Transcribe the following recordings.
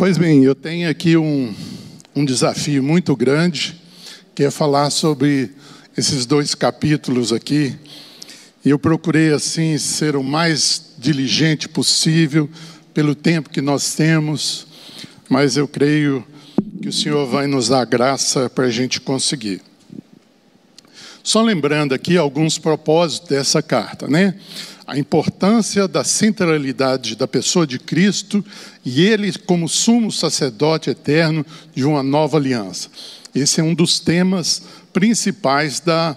Pois bem, eu tenho aqui um, um desafio muito grande, que é falar sobre esses dois capítulos aqui. E eu procurei, assim, ser o mais diligente possível, pelo tempo que nós temos, mas eu creio que o Senhor vai nos dar graça para a gente conseguir. Só lembrando aqui alguns propósitos dessa carta, né? A importância da centralidade da pessoa de Cristo e ele como sumo sacerdote eterno de uma nova aliança. Esse é um dos temas principais da,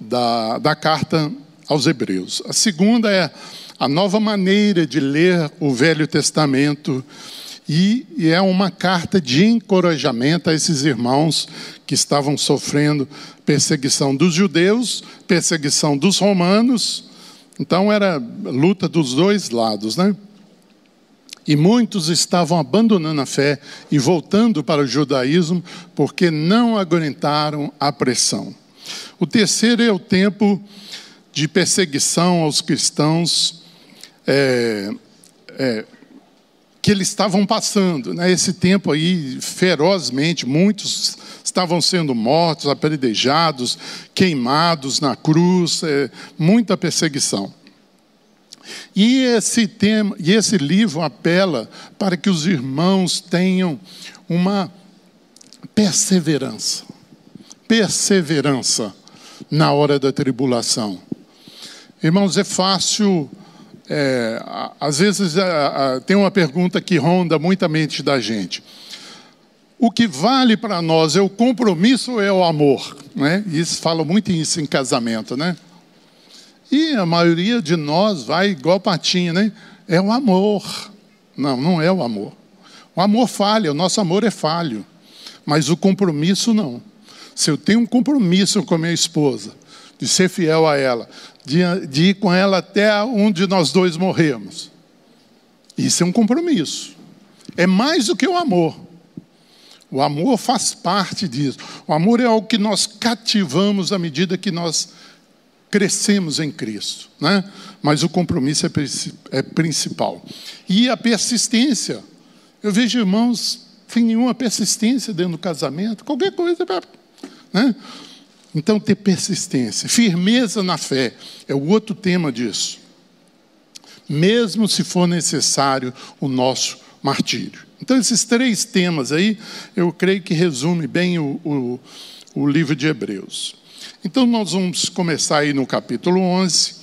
da, da carta aos Hebreus. A segunda é a nova maneira de ler o Velho Testamento e, e é uma carta de encorajamento a esses irmãos que estavam sofrendo perseguição dos judeus, perseguição dos romanos. Então era luta dos dois lados, né? E muitos estavam abandonando a fé e voltando para o judaísmo porque não aguentaram a pressão. O terceiro é o tempo de perseguição aos cristãos é, é, que eles estavam passando. Né? Esse tempo aí, ferozmente, muitos estavam sendo mortos, apedrejados, queimados na cruz, é, muita perseguição. E esse tema, e esse livro apela para que os irmãos tenham uma perseverança. Perseverança na hora da tribulação. Irmãos, é fácil é, às vezes tem uma pergunta que ronda muita mente da gente. O que vale para nós é o compromisso é o amor? Né? Isso fala muito isso em casamento, né? E a maioria de nós vai igual patinha, né? É o amor. Não, não é o amor. O amor falha, o nosso amor é falho. Mas o compromisso não. Se eu tenho um compromisso com a minha esposa, de ser fiel a ela, de, de ir com ela até onde nós dois morremos. Isso é um compromisso. É mais do que o amor. O amor faz parte disso. O amor é algo que nós cativamos à medida que nós crescemos em Cristo. Né? Mas o compromisso é, é principal. E a persistência. Eu vejo irmãos sem nenhuma persistência dentro do casamento, qualquer coisa. Né? Então, ter persistência, firmeza na fé, é o outro tema disso. Mesmo se for necessário o nosso martírio. Então, esses três temas aí, eu creio que resume bem o, o, o livro de Hebreus. Então, nós vamos começar aí no capítulo 11.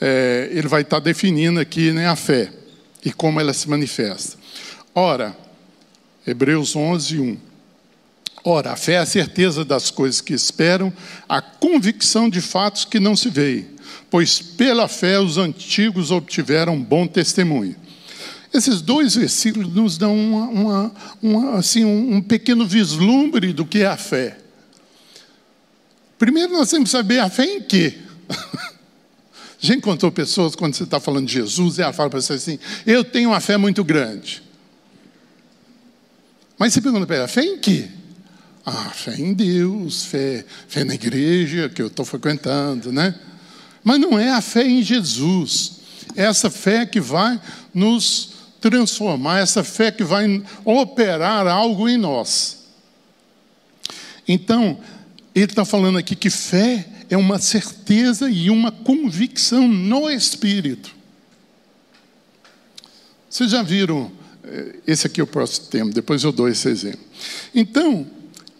É, ele vai estar definindo aqui né, a fé e como ela se manifesta. Ora, Hebreus 11, 1. Ora, a fé é a certeza das coisas que esperam, a convicção de fatos que não se veem, pois pela fé os antigos obtiveram bom testemunho. Esses dois versículos nos dão uma, uma, uma, assim, um, um pequeno vislumbre do que é a fé. Primeiro nós temos que saber a fé em quê? Já encontrou pessoas, quando você está falando de Jesus, e ela fala para você assim: Eu tenho uma fé muito grande. Mas você pergunta para ela: fé em quê? Ah, fé em Deus, fé, fé na igreja que eu estou frequentando, né? Mas não é a fé em Jesus. É essa fé que vai nos transformar, essa fé que vai operar algo em nós. Então, ele está falando aqui que fé é uma certeza e uma convicção no Espírito. Vocês já viram, eh, esse aqui é o próximo tema, depois eu dou esse exemplo. Então,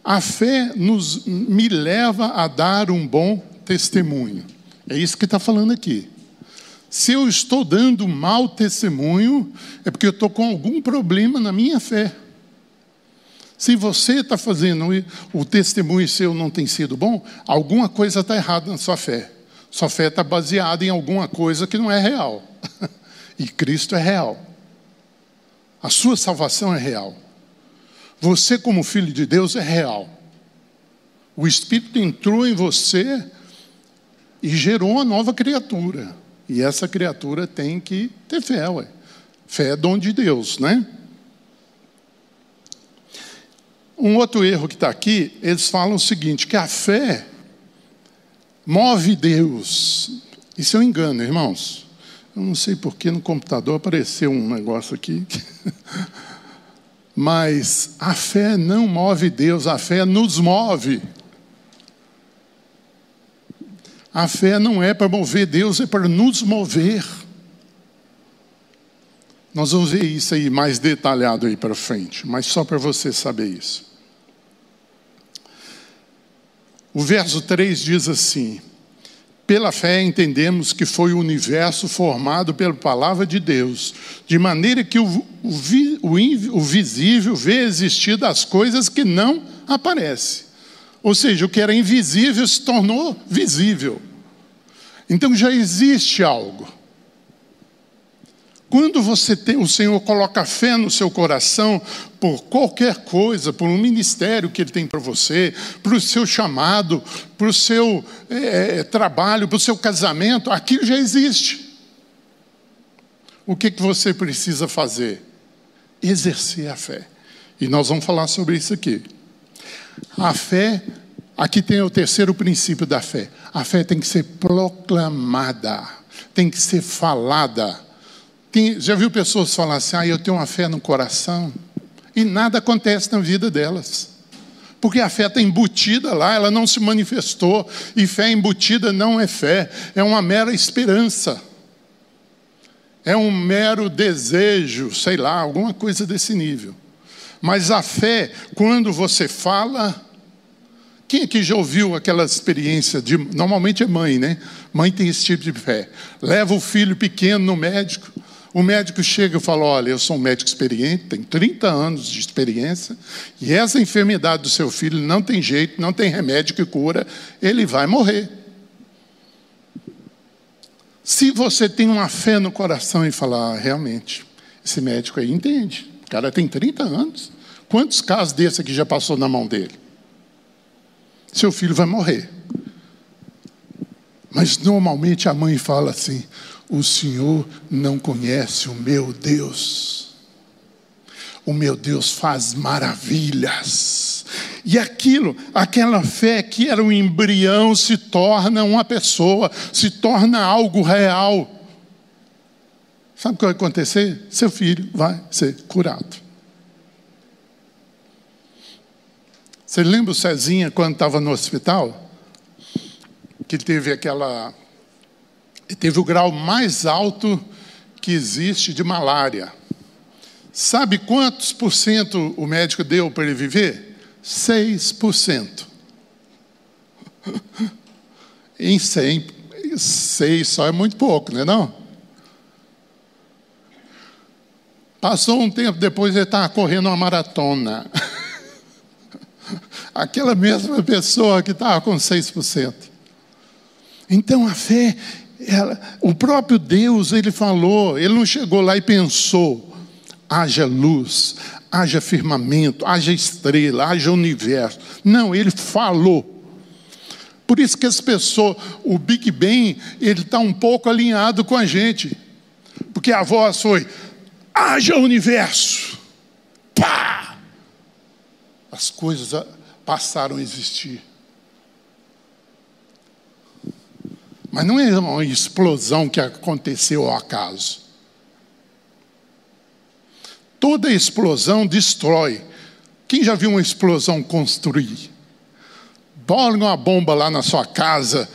a fé nos, me leva a dar um bom testemunho. É isso que está falando aqui. Se eu estou dando mau testemunho, é porque eu estou com algum problema na minha fé. Se você está fazendo o testemunho seu não tem sido bom, alguma coisa está errada na sua fé. Sua fé está baseada em alguma coisa que não é real. E Cristo é real. A sua salvação é real. Você, como filho de Deus, é real. O Espírito entrou em você e gerou uma nova criatura. E essa criatura tem que ter fé, ué. Fé é dom de Deus, né? Um outro erro que está aqui, eles falam o seguinte: que a fé move Deus. Isso é um engano, irmãos. Eu não sei porque no computador apareceu um negócio aqui. Mas a fé não move Deus, a fé nos move. A fé não é para mover Deus, é para nos mover. Nós vamos ver isso aí mais detalhado aí para frente, mas só para você saber isso. O verso 3 diz assim: Pela fé entendemos que foi o universo formado pela palavra de Deus, de maneira que o, o, o, o visível vê existir das coisas que não aparecem. Ou seja, o que era invisível se tornou visível. Então já existe algo. Quando você tem, o Senhor coloca fé no seu coração por qualquer coisa, por um ministério que Ele tem para você, para o seu chamado, para o seu é, é, trabalho, para o seu casamento, aquilo já existe. O que, que você precisa fazer? Exercer a fé. E nós vamos falar sobre isso aqui. A fé, aqui tem o terceiro princípio da fé. A fé tem que ser proclamada, tem que ser falada tem, já viu pessoas falar assim: ah, eu tenho uma fé no coração, e nada acontece na vida delas. Porque a fé está embutida lá, ela não se manifestou, e fé embutida não é fé, é uma mera esperança. É um mero desejo, sei lá, alguma coisa desse nível. Mas a fé, quando você fala, quem aqui já ouviu aquela experiência de. Normalmente é mãe, né? Mãe tem esse tipo de fé. Leva o filho pequeno no médico, o médico chega e fala: Olha, eu sou um médico experiente, tenho 30 anos de experiência, e essa enfermidade do seu filho não tem jeito, não tem remédio que cura, ele vai morrer. Se você tem uma fé no coração e falar, ah, realmente, esse médico aí entende, cara tem 30 anos, quantos casos desse aqui já passou na mão dele? Seu filho vai morrer. Mas normalmente a mãe fala assim: o Senhor não conhece o meu Deus. O meu Deus faz maravilhas. E aquilo, aquela fé que era um embrião, se torna uma pessoa, se torna algo real. Sabe o que vai acontecer? Seu filho vai ser curado. Você lembra o Cezinha quando estava no hospital? Que teve aquela teve o grau mais alto que existe de malária. Sabe quantos por cento o médico deu para ele viver? 6%. em 100, 6 só é muito pouco, não é não? Passou um tempo depois ele estava correndo uma maratona. Aquela mesma pessoa que estava com 6%. Então a fé ela, o próprio Deus, ele falou, ele não chegou lá e pensou: haja luz, haja firmamento, haja estrela, haja universo. Não, ele falou. Por isso que as pessoas, o Big Bang, ele está um pouco alinhado com a gente. Porque a voz foi: haja universo. Pá! As coisas passaram a existir. Mas não é uma explosão que aconteceu ao acaso. Toda explosão destrói. Quem já viu uma explosão construir? Bola uma bomba lá na sua casa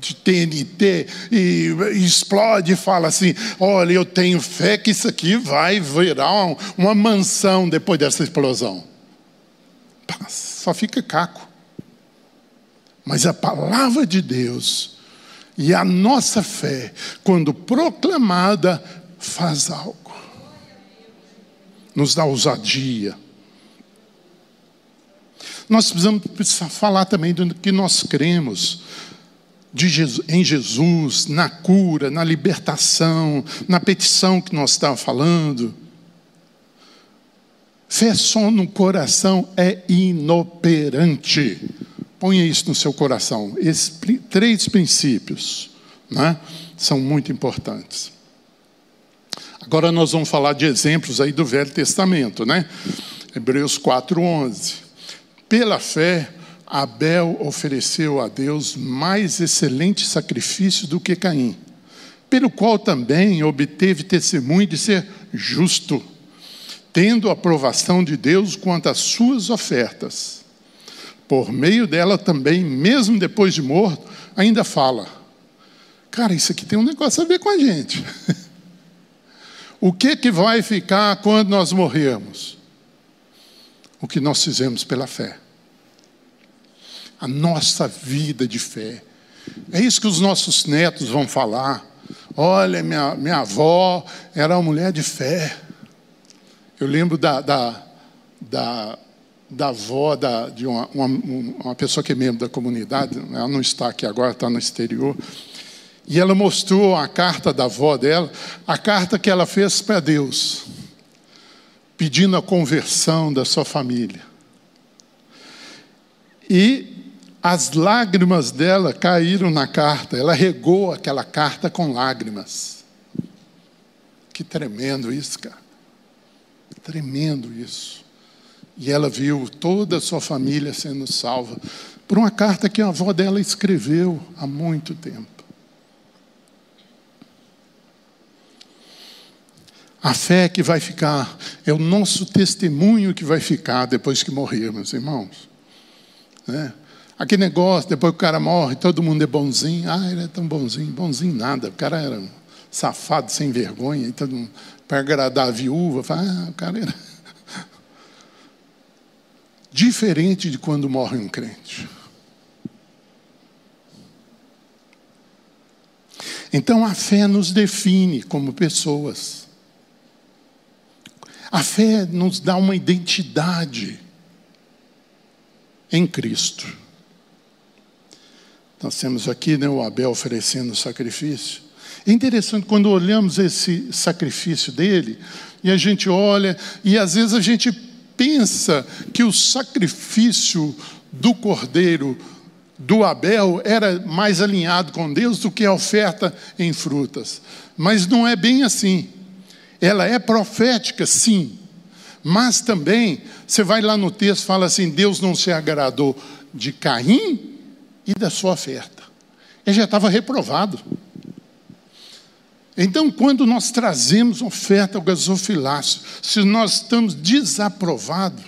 de TNT e, explode e fala assim: Olha, eu tenho fé que isso aqui vai virar um, uma mansão depois dessa explosão. Só fica caco. Mas a palavra de Deus e a nossa fé, quando proclamada, faz algo. Nos dá ousadia. Nós precisamos falar também do que nós cremos Jesus, em Jesus, na cura, na libertação, na petição que nós estávamos falando. Fé só no coração é inoperante. Ponha isso no seu coração. Esses três princípios né, são muito importantes. Agora nós vamos falar de exemplos aí do Velho Testamento, né? Hebreus 4:11. Pela fé, Abel ofereceu a Deus mais excelente sacrifício do que Caim, pelo qual também obteve testemunho de ser justo, tendo aprovação de Deus quanto às suas ofertas. Por meio dela também, mesmo depois de morto, ainda fala. Cara, isso aqui tem um negócio a ver com a gente. o que que vai ficar quando nós morrermos? O que nós fizemos pela fé. A nossa vida de fé. É isso que os nossos netos vão falar. Olha, minha, minha avó era uma mulher de fé. Eu lembro da, da, da, da avó da, de uma, uma, uma, pessoa que é membro da comunidade, ela não está aqui agora, está no exterior, e ela mostrou a carta da avó dela, a carta que ela fez para Deus, pedindo a conversão da sua família. E as lágrimas dela caíram na carta, ela regou aquela carta com lágrimas. Que tremendo isso, cara. Tremendo isso. E ela viu toda a sua família sendo salva por uma carta que a avó dela escreveu há muito tempo. A fé que vai ficar, é o nosso testemunho que vai ficar depois que morrermos, irmãos. Né? Aquele negócio, depois que o cara morre, todo mundo é bonzinho. Ah, ele é tão bonzinho. Bonzinho nada. O cara era um safado, sem vergonha. E mundo para agradar a viúva. Fala, ah, o cara era. Diferente de quando morre um crente. Então a fé nos define como pessoas. A fé nos dá uma identidade em Cristo. Nós temos aqui né, o Abel oferecendo sacrifício. É interessante quando olhamos esse sacrifício dele, e a gente olha, e às vezes a gente pensa que o sacrifício do cordeiro do Abel era mais alinhado com Deus do que a oferta em frutas. Mas não é bem assim. Ela é profética, sim. Mas também, você vai lá no texto fala assim: Deus não se agradou de Caim e da sua oferta. Ele já estava reprovado. Então, quando nós trazemos oferta ao gasofilácio, se nós estamos desaprovados,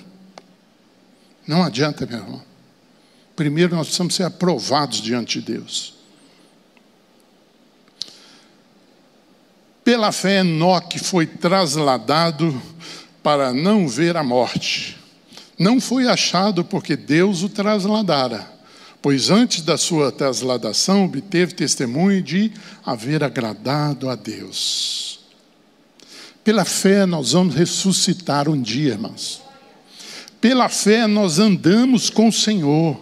não adianta, meu irmão. Primeiro nós precisamos ser aprovados diante de Deus. Pela fé, Enoque foi trasladado para não ver a morte. Não foi achado porque Deus o trasladara pois antes da sua trasladação obteve testemunho de haver agradado a Deus. Pela fé nós vamos ressuscitar um dia, irmãos. Pela fé nós andamos com o Senhor.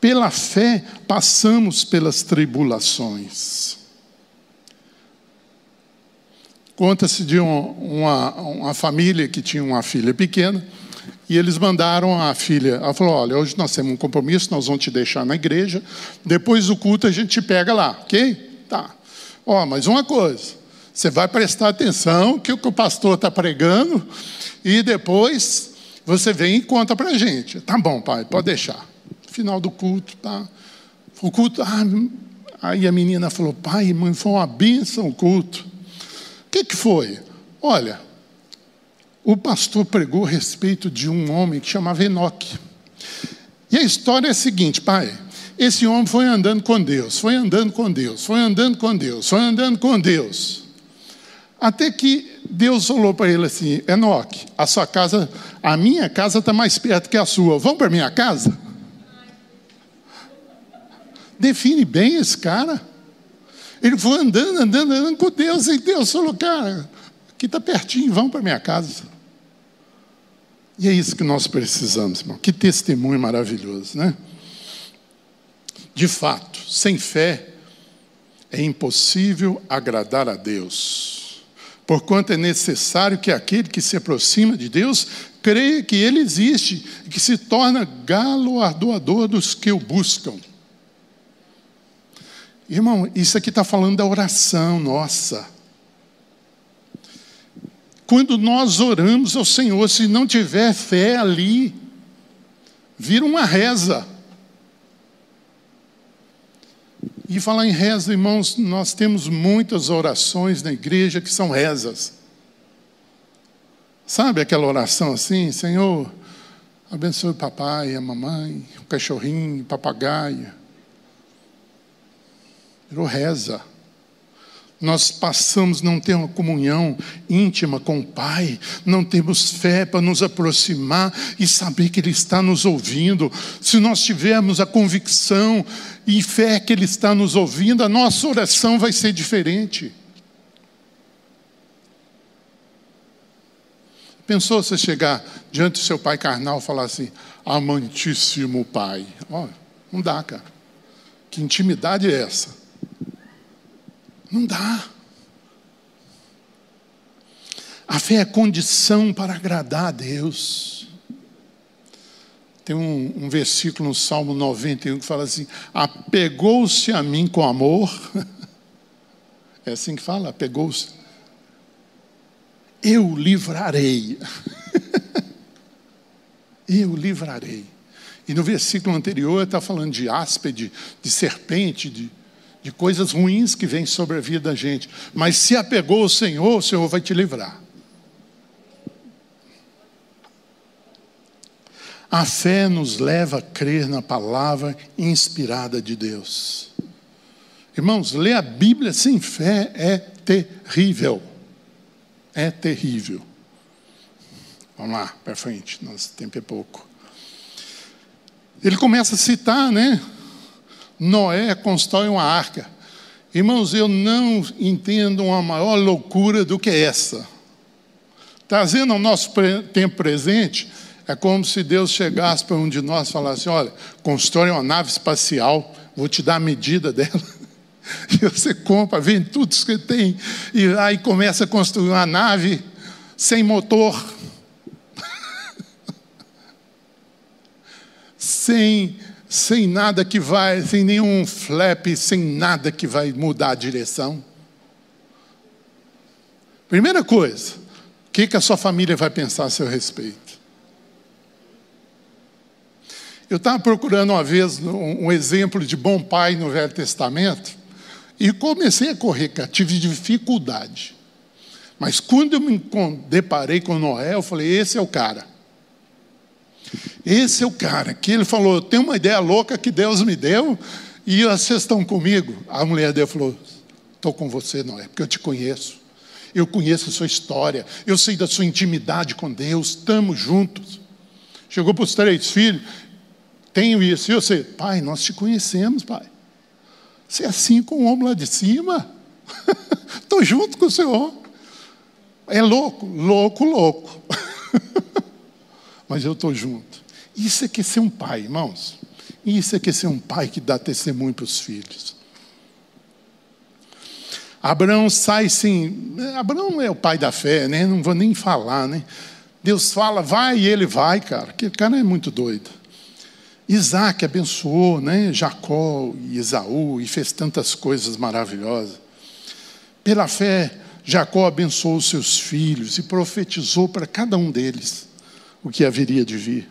Pela fé passamos pelas tribulações. Conta-se de uma, uma família que tinha uma filha pequena e eles mandaram a filha, ela falou: Olha, hoje nós temos um compromisso, nós vamos te deixar na igreja, depois do culto a gente te pega lá, ok? Tá. Ó, mas uma coisa, você vai prestar atenção que o que o pastor está pregando e depois você vem e conta para a gente. Tá bom, pai, pode deixar. Final do culto, tá? O culto, ah, aí a menina falou: Pai, mãe, foi uma bênção o culto. O que, que foi? Olha, o pastor pregou a respeito de um homem que chamava Enoque. E a história é a seguinte, pai. Esse homem foi andando com Deus, foi andando com Deus, foi andando com Deus, foi andando com Deus. Até que Deus falou para ele assim: Enoque, a sua casa, a minha casa está mais perto que a sua. Vamos para minha casa? Define bem esse cara. Ele foi andando, andando, andando com Deus, e Deus falou: cara, aqui está pertinho, vamos para minha casa. E é isso que nós precisamos, irmão. Que testemunho maravilhoso, né? De fato, sem fé é impossível agradar a Deus. Porquanto é necessário que aquele que se aproxima de Deus creia que Ele existe e que se torna galardoador dos que o buscam. Irmão, isso aqui está falando da oração nossa. Quando nós oramos ao Senhor, se não tiver fé ali, vira uma reza. E falar em reza, irmãos, nós temos muitas orações na igreja que são rezas. Sabe aquela oração assim, Senhor, abençoe o papai, a mamãe, o cachorrinho, o papagaio. Virou reza. Nós passamos a não ter uma comunhão íntima com o Pai, não temos fé para nos aproximar e saber que Ele está nos ouvindo. Se nós tivermos a convicção e fé que Ele está nos ouvindo, a nossa oração vai ser diferente. Pensou você chegar diante do seu pai carnal e falar assim: amantíssimo pai? Ó, não dá, cara. Que intimidade é essa? Não dá. A fé é condição para agradar a Deus. Tem um, um versículo no Salmo 91 que fala assim: apegou-se a mim com amor. É assim que fala, apegou-se. Eu livrarei. Eu livrarei. E no versículo anterior está falando de áspide, de serpente, de de coisas ruins que vêm sobre a vida da gente. Mas se apegou ao Senhor, o Senhor vai te livrar. A fé nos leva a crer na palavra inspirada de Deus. Irmãos, ler a Bíblia sem fé é terrível. É terrível. Vamos lá, para frente, nosso tempo é pouco. Ele começa a citar, né? Noé constrói uma arca. Irmãos, eu não entendo uma maior loucura do que essa. Trazendo ao nosso tempo presente, é como se Deus chegasse para um de nós e falasse: Olha, constrói uma nave espacial, vou te dar a medida dela. E você compra, vende tudo que tem, e aí começa a construir uma nave sem motor, sem sem nada que vai, sem nenhum flap, sem nada que vai mudar a direção. Primeira coisa, o que, que a sua família vai pensar a seu respeito? Eu estava procurando uma vez um exemplo de bom pai no Velho Testamento e comecei a correr, cara, tive dificuldade. Mas quando eu me deparei com Noé, eu falei: esse é o cara. Esse é o cara que ele falou: tem uma ideia louca que Deus me deu e vocês estão comigo. A mulher dele falou: estou com você, não é? Porque eu te conheço. Eu conheço a sua história, eu sei da sua intimidade com Deus, estamos juntos. Chegou para os três filhos, tenho isso, e você, pai, nós te conhecemos, pai. Você é assim com o homem lá de cima. Estou junto com o Senhor. É louco, louco, louco. Mas eu estou junto. Isso é que é ser um pai, irmãos. Isso é que é ser um pai que dá testemunho para os filhos. Abraão sai sem. Abraão é o pai da fé, né? Não vou nem falar, né? Deus fala, vai e ele vai, cara. Aquele cara é muito doido. Isaac abençoou, né? Jacó e Esaú e fez tantas coisas maravilhosas. Pela fé, Jacó abençoou seus filhos e profetizou para cada um deles o que haveria de vir.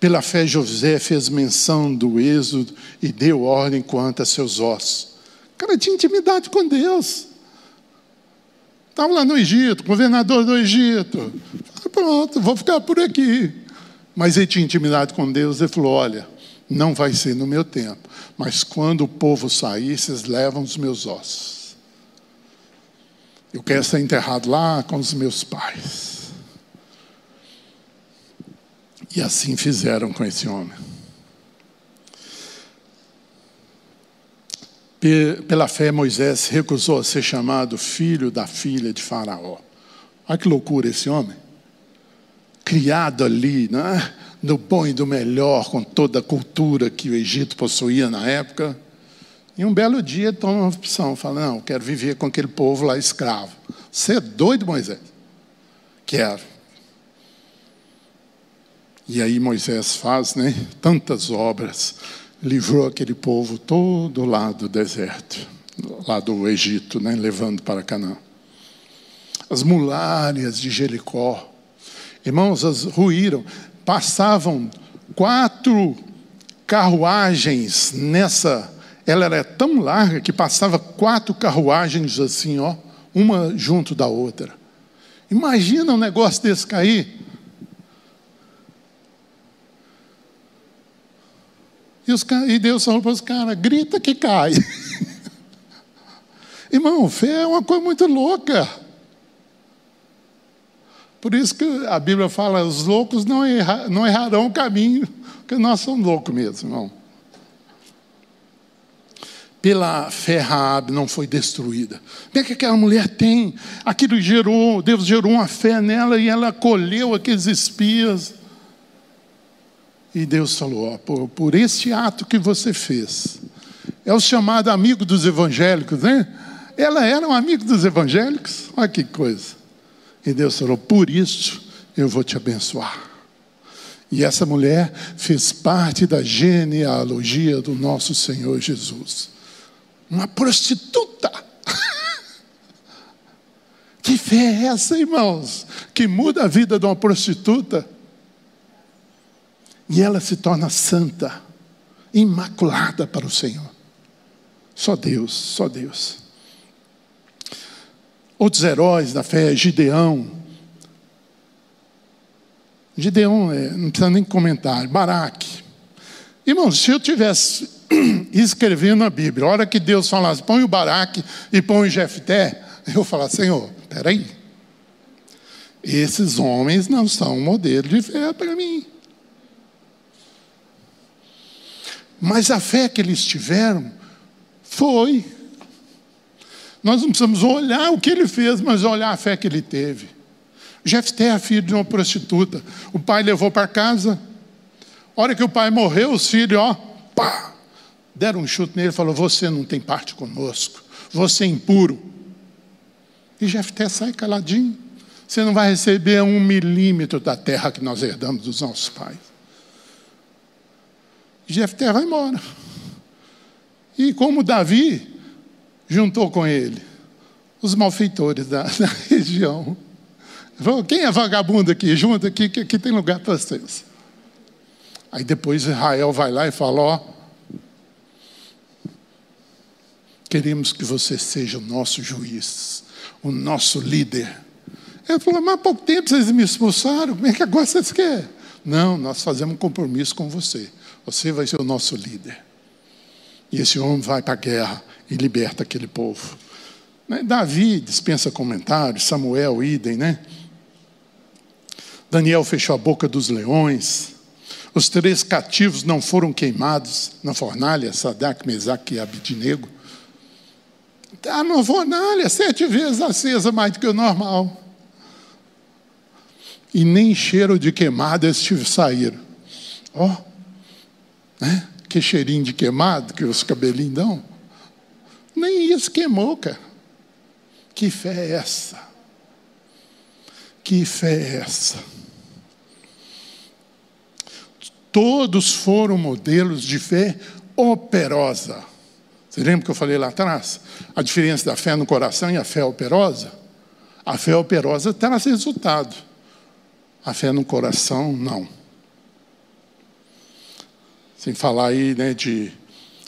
Pela fé, José fez menção do êxodo e deu ordem quanto a seus ossos. Cara tinha intimidade com Deus. Estava lá no Egito, governador do Egito. Pronto, vou ficar por aqui. Mas ele tinha intimidade com Deus. Ele falou: Olha, não vai ser no meu tempo, mas quando o povo sair, vocês levam os meus ossos. Eu quero ser enterrado lá com os meus pais. E assim fizeram com esse homem. Pela fé, Moisés recusou ser chamado filho da filha de Faraó. Olha que loucura esse homem. Criado ali, né? no bom e do melhor, com toda a cultura que o Egito possuía na época. E um belo dia toma uma opção, fala, não, quero viver com aquele povo lá escravo. Você é doido, Moisés? Quero. E aí Moisés faz né, tantas obras, livrou aquele povo todo lá do deserto, lá do Egito, né, levando para Canaã. As muralhas de Jericó, irmãos, as ruíram, passavam quatro carruagens nessa, ela era tão larga que passava quatro carruagens assim, ó, uma junto da outra. Imagina um negócio desse cair. E, os, e Deus falou para os caras: grita que cai. Irmão, fé é uma coisa muito louca. Por isso que a Bíblia fala: os loucos não, erra, não errarão o caminho, porque nós somos loucos mesmo, irmão. Pela fé, Raab não foi destruída. O que aquela mulher tem? Aquilo gerou, Deus gerou uma fé nela e ela acolheu aqueles espias. E Deus falou: ó, por, por esse ato que você fez, é o chamado amigo dos evangélicos, né? Ela era um amigo dos evangélicos, olha que coisa. E Deus falou: por isso eu vou te abençoar. E essa mulher fez parte da genealogia do nosso Senhor Jesus. Uma prostituta. que fé é essa, irmãos? Que muda a vida de uma prostituta? E ela se torna santa, imaculada para o Senhor. Só Deus, só Deus. Outros heróis da fé, Gideão. Gideão, é, não precisa nem comentar, Baraque. Irmãos, se eu tivesse escrevendo a Bíblia, a hora que Deus falasse, põe o Baraque e põe o Jefté, eu falar, Senhor, peraí. Esses homens não são um modelo de fé para mim. Mas a fé que eles tiveram foi. Nós não precisamos olhar o que ele fez, mas olhar a fé que ele teve. Jefté é filho de uma prostituta. O pai levou para casa. A hora que o pai morreu, os filhos, ó, pá, deram um chute nele e falou: Você não tem parte conosco, você é impuro. E Jefté sai caladinho. Você não vai receber um milímetro da terra que nós herdamos dos nossos pais. Jefté vai embora. E como Davi juntou com ele os malfeitores da, da região. Quem é vagabundo aqui? Junta aqui, que aqui tem lugar para vocês. Aí depois Israel vai lá e fala: Ó, queremos que você seja o nosso juiz, o nosso líder. Ele falou: Mas há pouco tempo vocês me expulsaram, como é que agora vocês querem? Não, nós fazemos um compromisso com você. Você vai ser o nosso líder. E esse homem vai para a guerra e liberta aquele povo. Né? Davi dispensa comentários, Samuel, idem, né? Daniel fechou a boca dos leões. Os três cativos não foram queimados na fornalha, Sadak, Mesaque e Abidinego. Está na fornalha, sete vezes acesa mais do que o normal. E nem cheiro de queimado eles saíram. Ó, oh, né? Que cheirinho de queimado que os cabelinhos dão. Nem isso queimou, cara. Que fé é essa? Que fé é essa? Todos foram modelos de fé operosa. Você lembra que eu falei lá atrás? A diferença da fé no coração e a fé operosa? A fé operosa traz resultado. A fé no coração, não. Sem falar aí né, de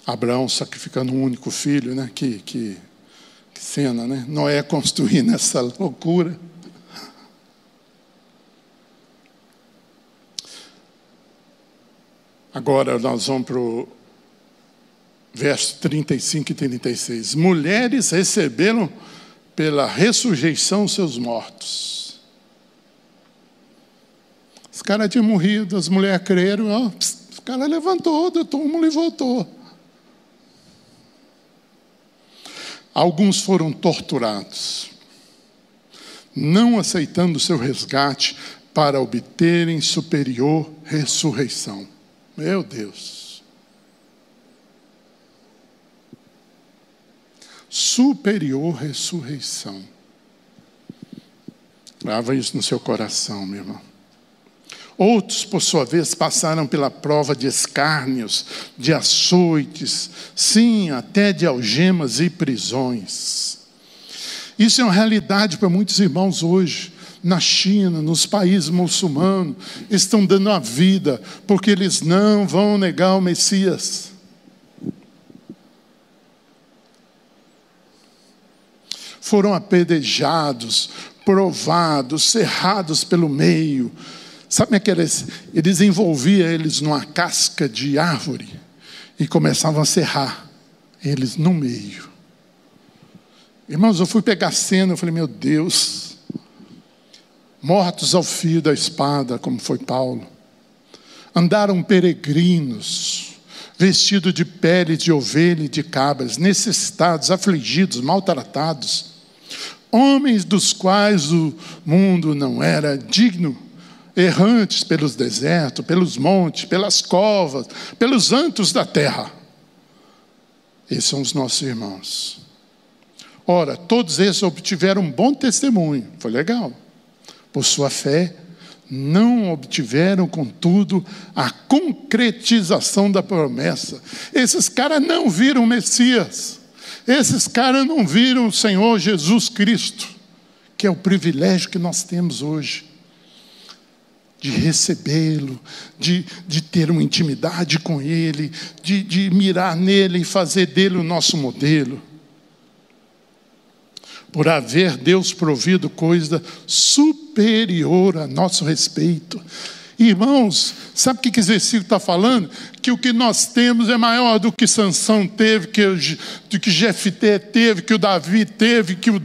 Abraão sacrificando um único filho, né? Que, que, que cena, né? Noé construindo essa loucura. Agora nós vamos para o verso 35 e 36. Mulheres receberam pela ressurreição seus mortos. Os caras tinham morrido, as mulheres creram, ó, cara levantou do túmulo e voltou. Alguns foram torturados, não aceitando seu resgate para obterem superior ressurreição. Meu Deus. Superior ressurreição. Grava isso no seu coração, meu irmão. Outros, por sua vez, passaram pela prova de escárnios, de açoites, sim, até de algemas e prisões. Isso é uma realidade para muitos irmãos hoje. Na China, nos países muçulmanos, estão dando a vida, porque eles não vão negar o Messias. Foram apedrejados provados, cerrados pelo meio. Sabe aqueles? Eles envolviam eles numa casca de árvore e começavam a serrar eles no meio. Irmãos, eu fui pegar a cena, eu falei, meu Deus, mortos ao fio da espada, como foi Paulo. Andaram peregrinos, vestidos de pele de ovelha e de cabras, necessitados, afligidos, maltratados, homens dos quais o mundo não era digno, errantes pelos desertos, pelos montes, pelas covas, pelos antos da terra. Esses são os nossos irmãos. Ora, todos esses obtiveram um bom testemunho, foi legal. Por sua fé, não obtiveram, contudo, a concretização da promessa. Esses caras não viram o Messias. Esses caras não viram o Senhor Jesus Cristo, que é o privilégio que nós temos hoje de recebê-lo, de, de ter uma intimidade com Ele, de, de mirar nele e fazer dele o nosso modelo. Por haver Deus provido coisa superior a nosso respeito. Irmãos, sabe o que esse versículo está falando? Que o que nós temos é maior do que Sansão teve, que do que Jefté teve, que o Davi teve, que o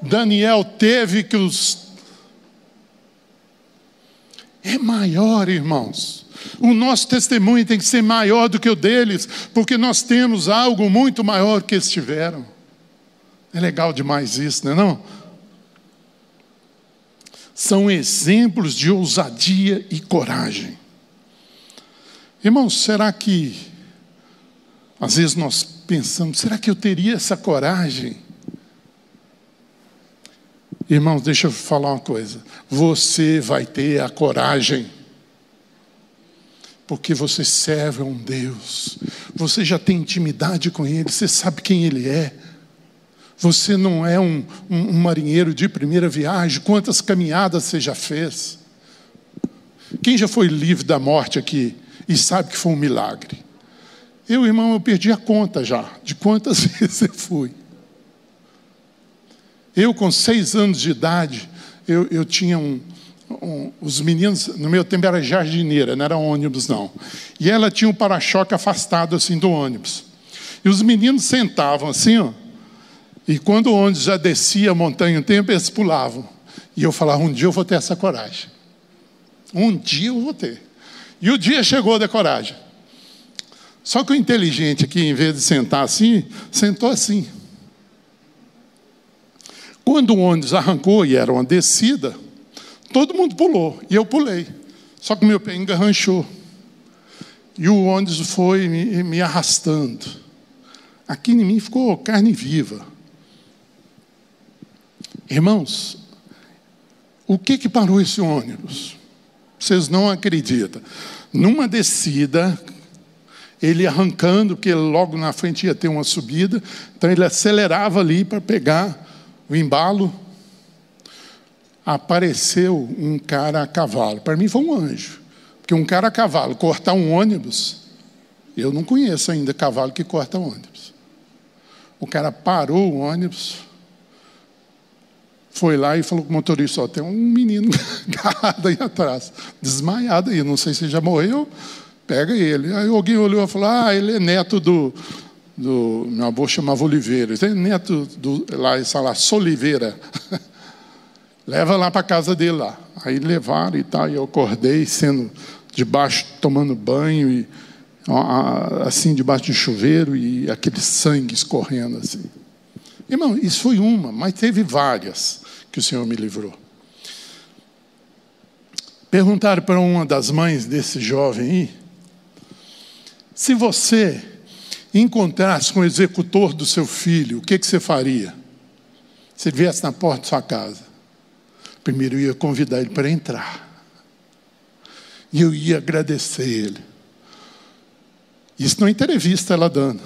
Daniel teve, que os é maior, irmãos. O nosso testemunho tem que ser maior do que o deles, porque nós temos algo muito maior que eles tiveram. É legal demais isso, não é não? São exemplos de ousadia e coragem. Irmãos, será que às vezes nós pensamos, será que eu teria essa coragem? Irmãos, deixa eu falar uma coisa. Você vai ter a coragem. Porque você serve a um Deus. Você já tem intimidade com Ele. Você sabe quem Ele é. Você não é um, um, um marinheiro de primeira viagem. Quantas caminhadas você já fez? Quem já foi livre da morte aqui e sabe que foi um milagre? Eu, irmão, eu perdi a conta já de quantas vezes eu fui. Eu, com seis anos de idade, eu, eu tinha um, um, Os meninos, no meu tempo era jardineira, não era ônibus, não. E ela tinha um para-choque afastado assim do ônibus. E os meninos sentavam assim, ó. E quando o ônibus já descia a montanha um tempo, eles pulavam. E eu falava: um dia eu vou ter essa coragem. Um dia eu vou ter. E o dia chegou da coragem. Só que o inteligente aqui, em vez de sentar assim, sentou assim. Quando o ônibus arrancou e era uma descida, todo mundo pulou e eu pulei. Só que meu pé engarranchou. E o ônibus foi me, me arrastando. Aqui em mim ficou carne viva. Irmãos, o que que parou esse ônibus? Vocês não acreditam. Numa descida, ele arrancando, porque logo na frente ia ter uma subida, então ele acelerava ali para pegar o embalo, apareceu um cara a cavalo. Para mim foi um anjo. Porque um cara a cavalo cortar um ônibus, eu não conheço ainda cavalo que corta ônibus. O cara parou o ônibus, foi lá e falou com o motorista: tem um menino agarrado aí atrás, desmaiado aí, não sei se já morreu, pega ele. Aí alguém olhou e falou: ah, ele é neto do, do meu avô chamava Oliveira, é neto do lá, está lá, Soliveira. Leva lá para casa dele lá. Aí levaram e tal, e eu acordei sendo debaixo, tomando banho e assim debaixo de chuveiro e aquele sangue escorrendo assim. Irmão, isso foi uma, mas teve várias que o Senhor me livrou. Perguntaram para uma das mães desse jovem aí, se você encontrasse com o executor do seu filho, o que, que você faria? Se ele viesse na porta da sua casa, primeiro eu ia convidar ele para entrar. E eu ia agradecer ele. Isso não entrevista ela dando.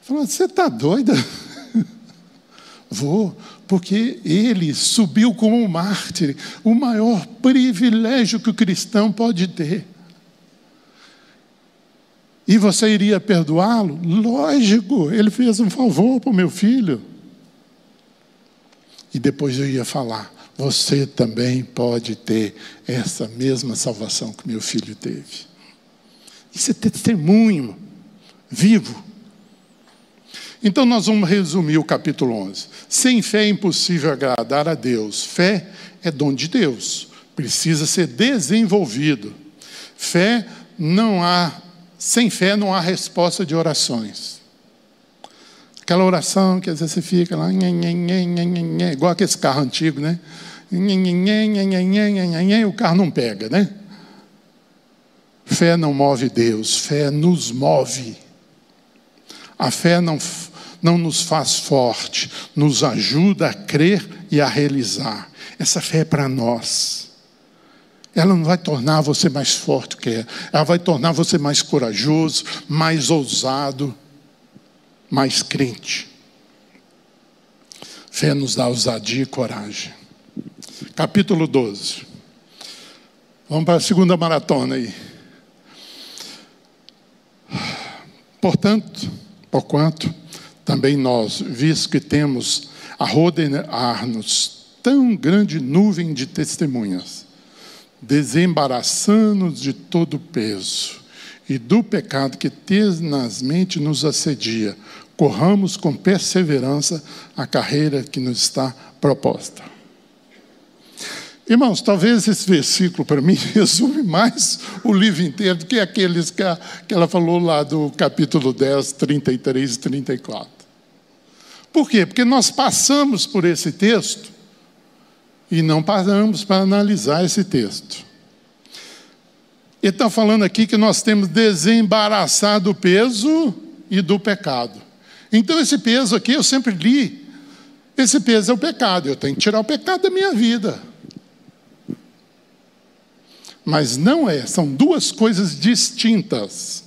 Falando, você está doida? Vou, porque ele subiu como um mártir, o maior privilégio que o cristão pode ter. E você iria perdoá-lo? Lógico, ele fez um favor para o meu filho. E depois eu ia falar: você também pode ter essa mesma salvação que meu filho teve. Isso é testemunho vivo. Então nós vamos resumir o capítulo 11. Sem fé é impossível agradar a Deus. Fé é dom de Deus, precisa ser desenvolvido. Fé não há, sem fé não há resposta de orações. Aquela oração que às vezes você fica lá, igual aquele carro antigo, né? o carro não pega, né? Fé não move Deus, fé nos move. A fé não, não nos faz forte, nos ajuda a crer e a realizar. Essa fé é para nós. Ela não vai tornar você mais forte que é, ela vai tornar você mais corajoso, mais ousado, mais crente. Fé nos dá ousadia e coragem capítulo 12. Vamos para a segunda maratona aí. Portanto, porquanto, também nós, visto que temos a rodear-nos tão grande nuvem de testemunhas, desembaraçando-nos de todo peso e do pecado que tenazmente nos assedia, corramos com perseverança a carreira que nos está proposta. Irmãos, talvez esse versículo para mim resume mais o livro inteiro do que aqueles que, a, que ela falou lá do capítulo 10, 33 e 34. Por quê? Porque nós passamos por esse texto e não paramos para analisar esse texto. Ele está falando aqui que nós temos desembaraçado o peso e do pecado. Então, esse peso aqui, eu sempre li, esse peso é o pecado, eu tenho que tirar o pecado da minha vida. Mas não é, são duas coisas distintas.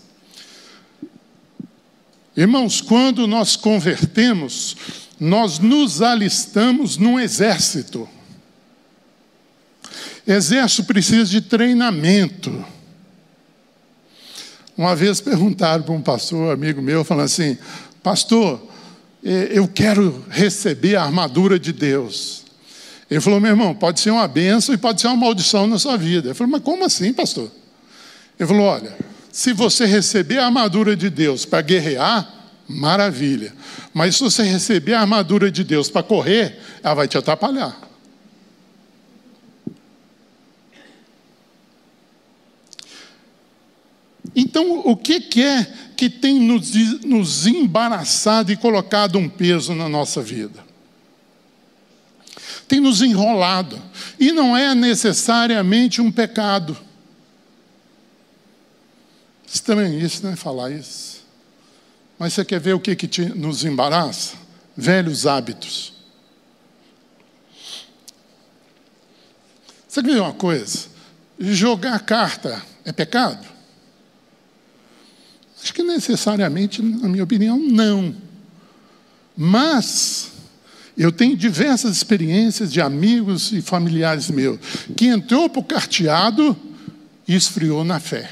Irmãos, quando nós convertemos, nós nos alistamos num exército. Exército precisa de treinamento. Uma vez perguntaram para um pastor, amigo meu, falando assim: Pastor, eh, eu quero receber a armadura de Deus. Ele falou, meu irmão, pode ser uma benção e pode ser uma maldição na sua vida. Eu falei, mas como assim, pastor? Ele falou, olha, se você receber a armadura de Deus para guerrear, maravilha. Mas se você receber a armadura de Deus para correr, ela vai te atrapalhar. Então, o que é que tem nos, nos embaraçado e colocado um peso na nossa vida? tem nos enrolado. E não é necessariamente um pecado. Estranho isso, né? Falar isso. Mas você quer ver o que, que te, nos embaraça? Velhos hábitos. Você quer ver uma coisa? Jogar carta é pecado? Acho que necessariamente, na minha opinião, não. Mas eu tenho diversas experiências de amigos e familiares meus que entrou para o carteado e esfriou na fé.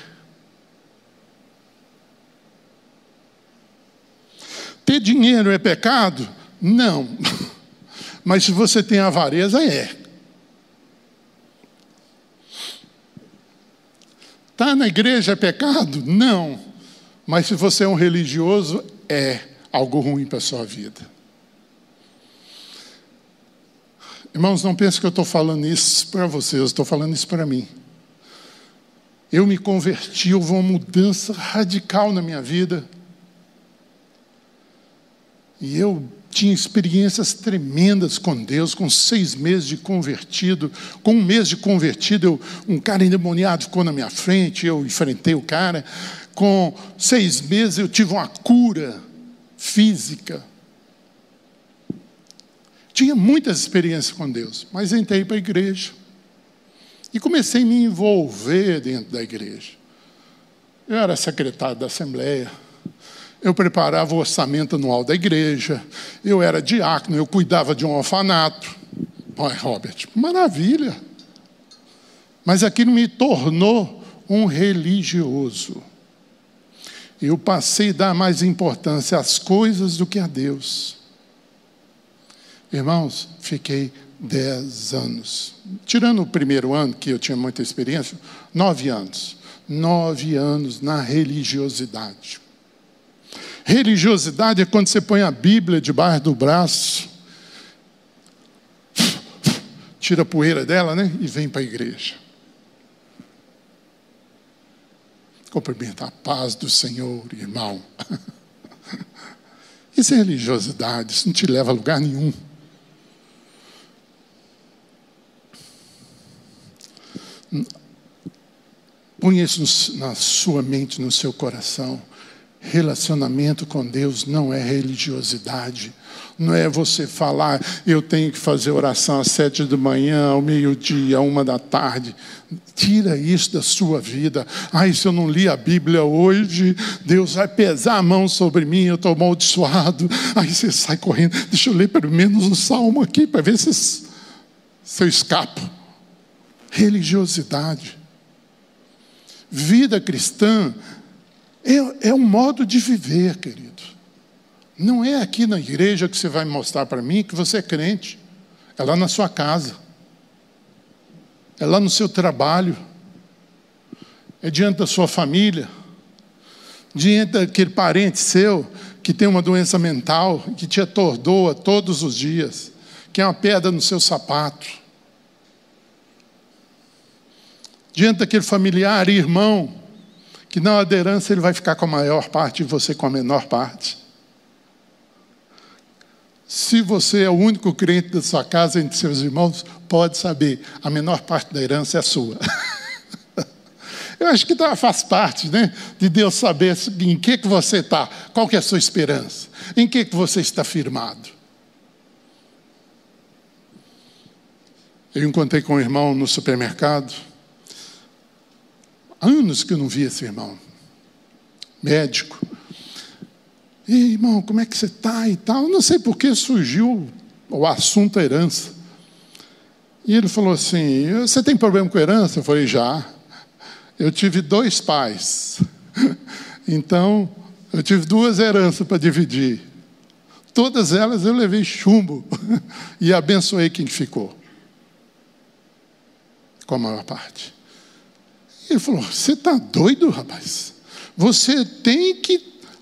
Ter dinheiro é pecado? Não. Mas se você tem avareza, é. Estar tá na igreja é pecado? Não. Mas se você é um religioso, é algo ruim para a sua vida. Irmãos, não pense que eu estou falando isso para vocês, eu estou falando isso para mim. Eu me converti, houve uma mudança radical na minha vida. E eu tinha experiências tremendas com Deus, com seis meses de convertido. Com um mês de convertido, eu, um cara endemoniado ficou na minha frente, eu enfrentei o cara. Com seis meses, eu tive uma cura física. Tinha muitas experiências com Deus, mas entrei para a igreja. E comecei a me envolver dentro da igreja. Eu era secretário da Assembleia, eu preparava o orçamento anual da igreja, eu era diácono, eu cuidava de um orfanato. Pai Robert, maravilha! Mas aquilo me tornou um religioso. Eu passei a dar mais importância às coisas do que a Deus. Irmãos, fiquei dez anos. Tirando o primeiro ano, que eu tinha muita experiência, nove anos. Nove anos na religiosidade. Religiosidade é quando você põe a Bíblia debaixo do braço, tira a poeira dela, né? E vem para a igreja. Cumprimenta a paz do Senhor, irmão. Isso é religiosidade, isso não te leva a lugar nenhum. Põe isso na sua mente, no seu coração. Relacionamento com Deus não é religiosidade. Não é você falar, eu tenho que fazer oração às sete da manhã, ao meio-dia, à uma da tarde. Tira isso da sua vida. Ai, se eu não li a Bíblia hoje, Deus vai pesar a mão sobre mim, eu estou amaldiçoado. Aí você sai correndo. Deixa eu ler pelo menos um salmo aqui para ver se, se eu escapo. Religiosidade. Vida cristã é, é um modo de viver, querido. Não é aqui na igreja que você vai mostrar para mim que você é crente. É lá na sua casa. É lá no seu trabalho. É diante da sua família. Diante daquele parente seu que tem uma doença mental, que te atordoa todos os dias, que é uma pedra no seu sapato. Diante daquele familiar, irmão, que na aderência ele vai ficar com a maior parte e você com a menor parte. Se você é o único crente da sua casa entre seus irmãos, pode saber, a menor parte da herança é sua. Eu acho que tá, faz parte, né? De Deus saber em que, que você está, qual que é a sua esperança, em que, que você está firmado. Eu encontrei com um irmão no supermercado anos que eu não via esse irmão, médico. E irmão, como é que você está e tal? Não sei por que surgiu o assunto herança. E ele falou assim: Você tem problema com herança? Eu falei: Já. Eu tive dois pais. Então, eu tive duas heranças para dividir. Todas elas eu levei chumbo e abençoei quem ficou. Com a maior parte. Ele falou: Você está doido, rapaz? Você tem que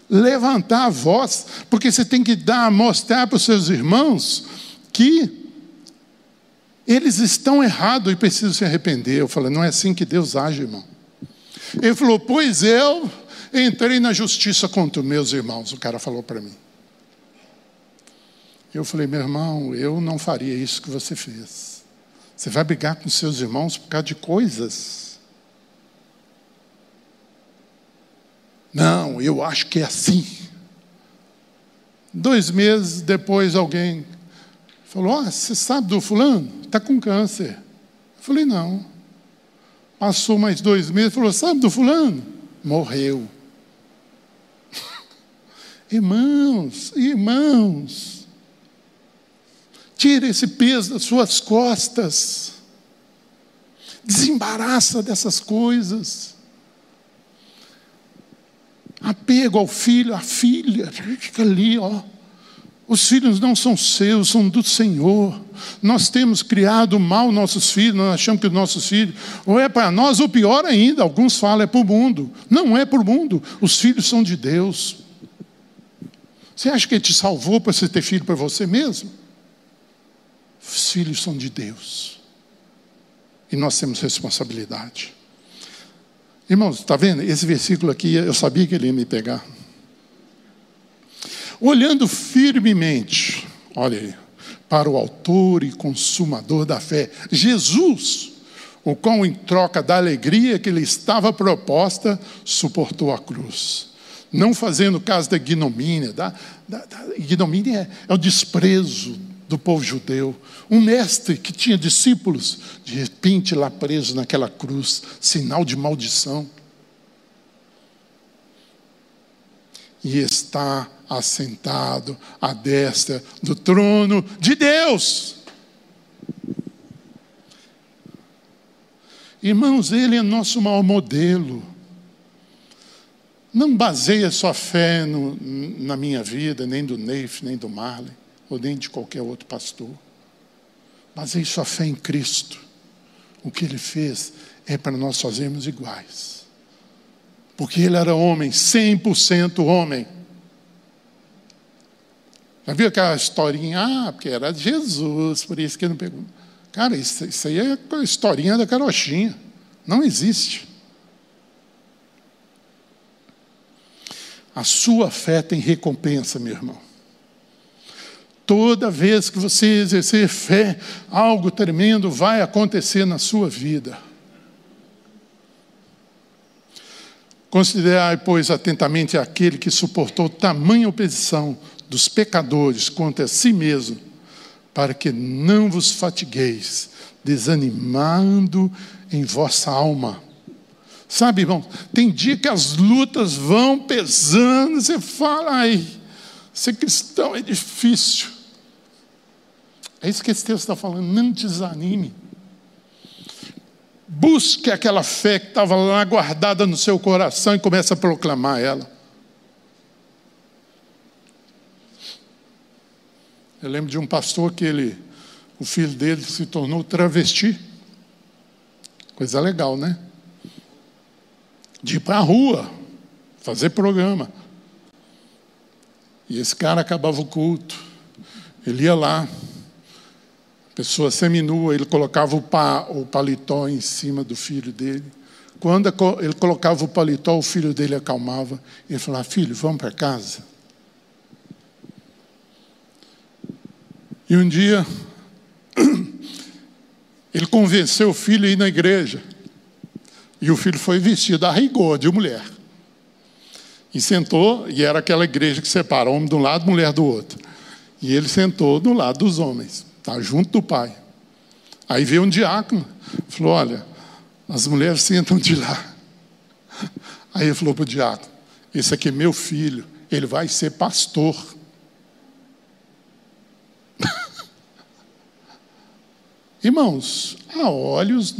levantar a voz, porque você tem que dar, mostrar para os seus irmãos que eles estão errados e precisam se arrepender. Eu falei: Não é assim que Deus age, irmão. Ele falou: Pois eu entrei na justiça contra meus irmãos. O cara falou para mim. Eu falei: Meu irmão, eu não faria isso que você fez. Você vai brigar com seus irmãos por causa de coisas Não, eu acho que é assim. Dois meses depois, alguém falou: ah, Você sabe do fulano? Está com câncer. Eu falei: Não. Passou mais dois meses, falou: Sabe do fulano? Morreu. irmãos, irmãos, tira esse peso das suas costas. Desembaraça dessas coisas apego ao filho, à filha, fica ali, ó. Os filhos não são seus, são do Senhor. Nós temos criado mal nossos filhos, nós achamos que os nossos filhos, ou é para nós, ou pior ainda, alguns falam é para o mundo. Não é para o mundo, os filhos são de Deus. Você acha que Ele te salvou para você ter filho para você mesmo? Os filhos são de Deus. E nós temos responsabilidade. Irmãos, está vendo? Esse versículo aqui, eu sabia que ele ia me pegar. Olhando firmemente, olha aí, para o autor e consumador da fé, Jesus, o qual, em troca da alegria que lhe estava proposta, suportou a cruz. Não fazendo caso da ignomínia, da, da, da ignomínia é, é o desprezo do povo judeu. Um mestre que tinha discípulos, de repente lá preso naquela cruz, sinal de maldição. E está assentado à destra do trono de Deus. Irmãos, Ele é nosso maior modelo. Não baseia sua fé no, na minha vida, nem do Neif, nem do Marley. Ou nem de qualquer outro pastor. Baseie sua fé em Cristo. O que ele fez é para nós fazermos iguais. Porque ele era homem, 100% homem. Já viu aquela historinha? Ah, porque era Jesus, por isso que ele não pegou. Cara, isso, isso aí é a historinha da carochinha. Não existe. A sua fé tem recompensa, meu irmão. Toda vez que você exercer fé, algo tremendo vai acontecer na sua vida. Considerai, pois, atentamente aquele que suportou tamanha oposição dos pecadores contra si mesmo, para que não vos fatigueis, desanimando em vossa alma. Sabe, irmão, tem dia que as lutas vão pesando, você fala, ai, ser cristão é difícil. É isso que esse texto está falando, não desanime. Busque aquela fé que estava lá guardada no seu coração e comece a proclamar ela. Eu lembro de um pastor que ele, o filho dele se tornou travesti. Coisa legal, né? de ir para a rua, fazer programa. E esse cara acabava o culto, ele ia lá, pessoa seminua, ele colocava o, pa, o paletó em cima do filho dele. Quando ele colocava o paletó, o filho dele acalmava. Ele falava: Filho, vamos para casa. E um dia, ele convenceu o filho a ir na igreja. E o filho foi vestido a rigor de mulher. E sentou, e era aquela igreja que separa homem de um lado, mulher do outro. E ele sentou do lado dos homens, tá junto do pai. Aí veio um diácono, falou: Olha, as mulheres sentam de lá. Aí ele falou para o diácono: Esse aqui é meu filho, ele vai ser pastor. Irmãos, há olhos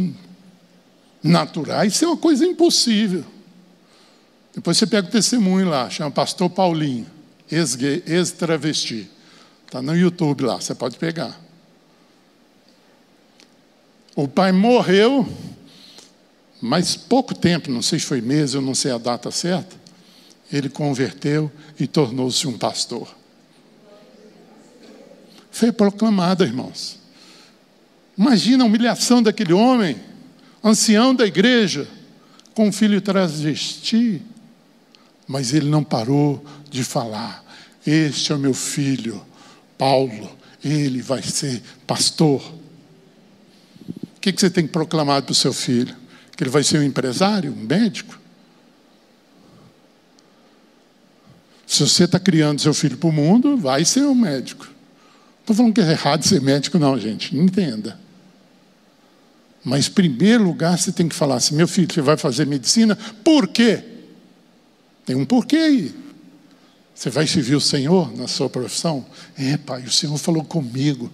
naturais, isso é uma coisa impossível. Depois você pega o testemunho lá, chama Pastor Paulinho, ex-travesti. Está no YouTube lá, você pode pegar. O pai morreu, mas pouco tempo, não sei se foi mês, eu não sei a data certa, ele converteu e tornou-se um pastor. Foi proclamada, irmãos. Imagina a humilhação daquele homem ancião da igreja, com um filho travesti, mas ele não parou de falar: Este é o meu filho, Paulo, ele vai ser pastor. O que você tem proclamado para o seu filho? Que ele vai ser um empresário, um médico? Se você está criando seu filho para o mundo, vai ser um médico. Não estou falando que é errado ser médico, não, gente. Entenda. Mas, em primeiro lugar, você tem que falar assim: meu filho, você vai fazer medicina, por quê? Tem um porquê aí. Você vai servir o Senhor na sua profissão? É, pai, o Senhor falou comigo.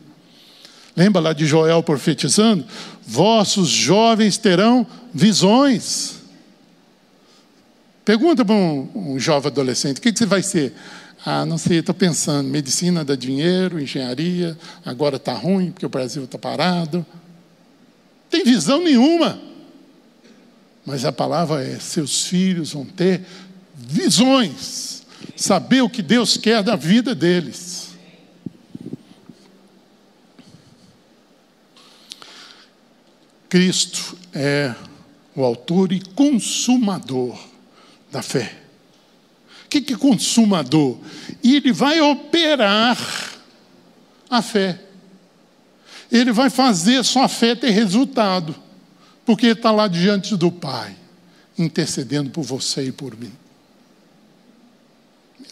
Lembra lá de Joel profetizando? Vossos jovens terão visões. Pergunta para um, um jovem adolescente: o que, que você vai ser? Ah, não sei, estou pensando. Medicina dá dinheiro, engenharia, agora está ruim porque o Brasil está parado tem visão nenhuma. Mas a palavra é: seus filhos vão ter visões, saber o que Deus quer da vida deles. Cristo é o autor e consumador da fé. O que é consumador? Ele vai operar a fé ele vai fazer sua fé ter resultado, porque está lá diante do Pai, intercedendo por você e por mim.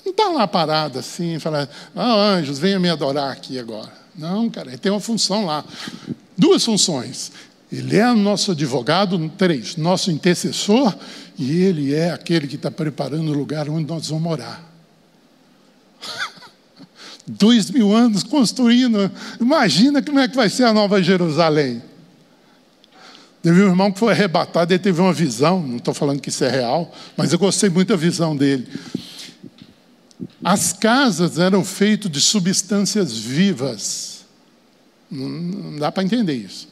Não está lá parado assim, falando, ah, anjos, venha me adorar aqui agora. Não, cara, ele tem uma função lá. Duas funções. Ele é nosso advogado, três, nosso intercessor, e ele é aquele que está preparando o lugar onde nós vamos morar. Dois mil anos construindo. Imagina como é que vai ser a nova Jerusalém. Teve um irmão que foi arrebatado, ele teve uma visão, não estou falando que isso é real, mas eu gostei muito da visão dele. As casas eram feitas de substâncias vivas. Não, não dá para entender isso.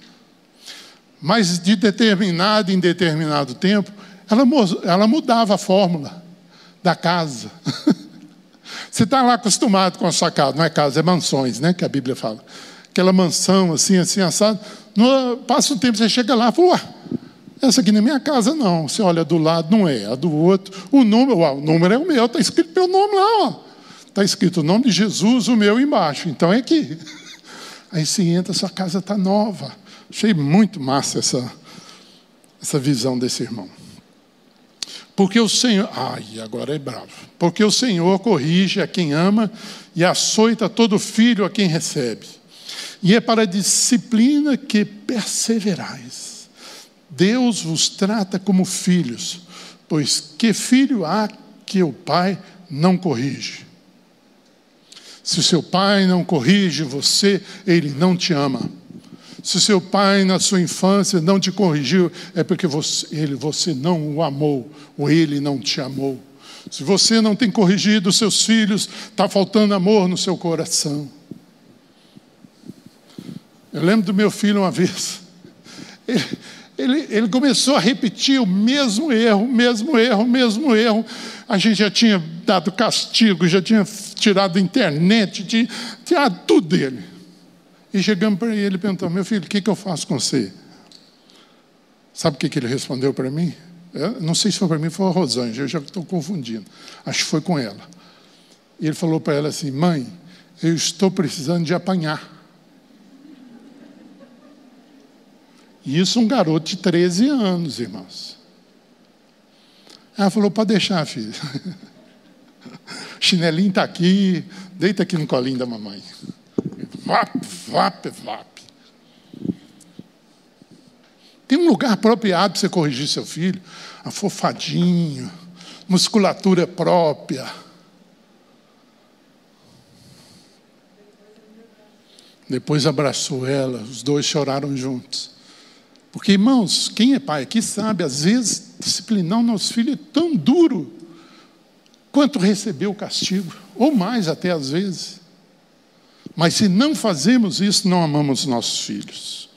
Mas de determinado em determinado tempo, ela, ela mudava a fórmula da casa. Você está lá acostumado com a sua casa, não é casa, é mansões, né? Que a Bíblia fala. Aquela mansão assim, assim, assado. No, passa um tempo, você chega lá e fala, essa aqui não é minha casa, não. Você olha do lado, não é, a do outro. O número, o número é o meu, está escrito meu nome lá, Está escrito o nome de Jesus, o meu embaixo. Então é aqui. Aí você entra, sua casa está nova. Achei muito massa essa, essa visão desse irmão. Porque o Senhor. Ai, agora é bravo. Porque o Senhor corrige a quem ama e açoita todo filho a quem recebe. E é para a disciplina que perseverais. Deus vos trata como filhos, pois que filho há que o pai não corrige? Se o seu pai não corrige você, ele não te ama. Se o seu pai na sua infância não te corrigiu, é porque você, ele, você não o amou, ou ele não te amou. Se você não tem corrigido seus filhos, está faltando amor no seu coração. Eu lembro do meu filho uma vez. Ele, ele, ele começou a repetir o mesmo erro, mesmo erro, mesmo erro. A gente já tinha dado castigo, já tinha tirado internet, tinha tirado tudo dele. E chegamos para ele e perguntamos: Meu filho, o que, que eu faço com você? Sabe o que, que ele respondeu para mim? Eu não sei se foi para mim, foi a Rosângela, eu já estou confundindo. Acho que foi com ela. E ele falou para ela assim: Mãe, eu estou precisando de apanhar. E isso um garoto de 13 anos, irmãos. Ela falou, pode deixar, filho. Chinelinho está aqui, deita aqui no colinho da mamãe. Vap, vap, vap. Tem um lugar apropriado para você corrigir seu filho. Afofadinho, musculatura própria. Depois abraçou ela, os dois choraram juntos. Porque, irmãos, quem é pai aqui sabe, às vezes, disciplinar o nosso filho é tão duro quanto receber o castigo, ou mais até às vezes. Mas se não fazemos isso, não amamos nossos filhos.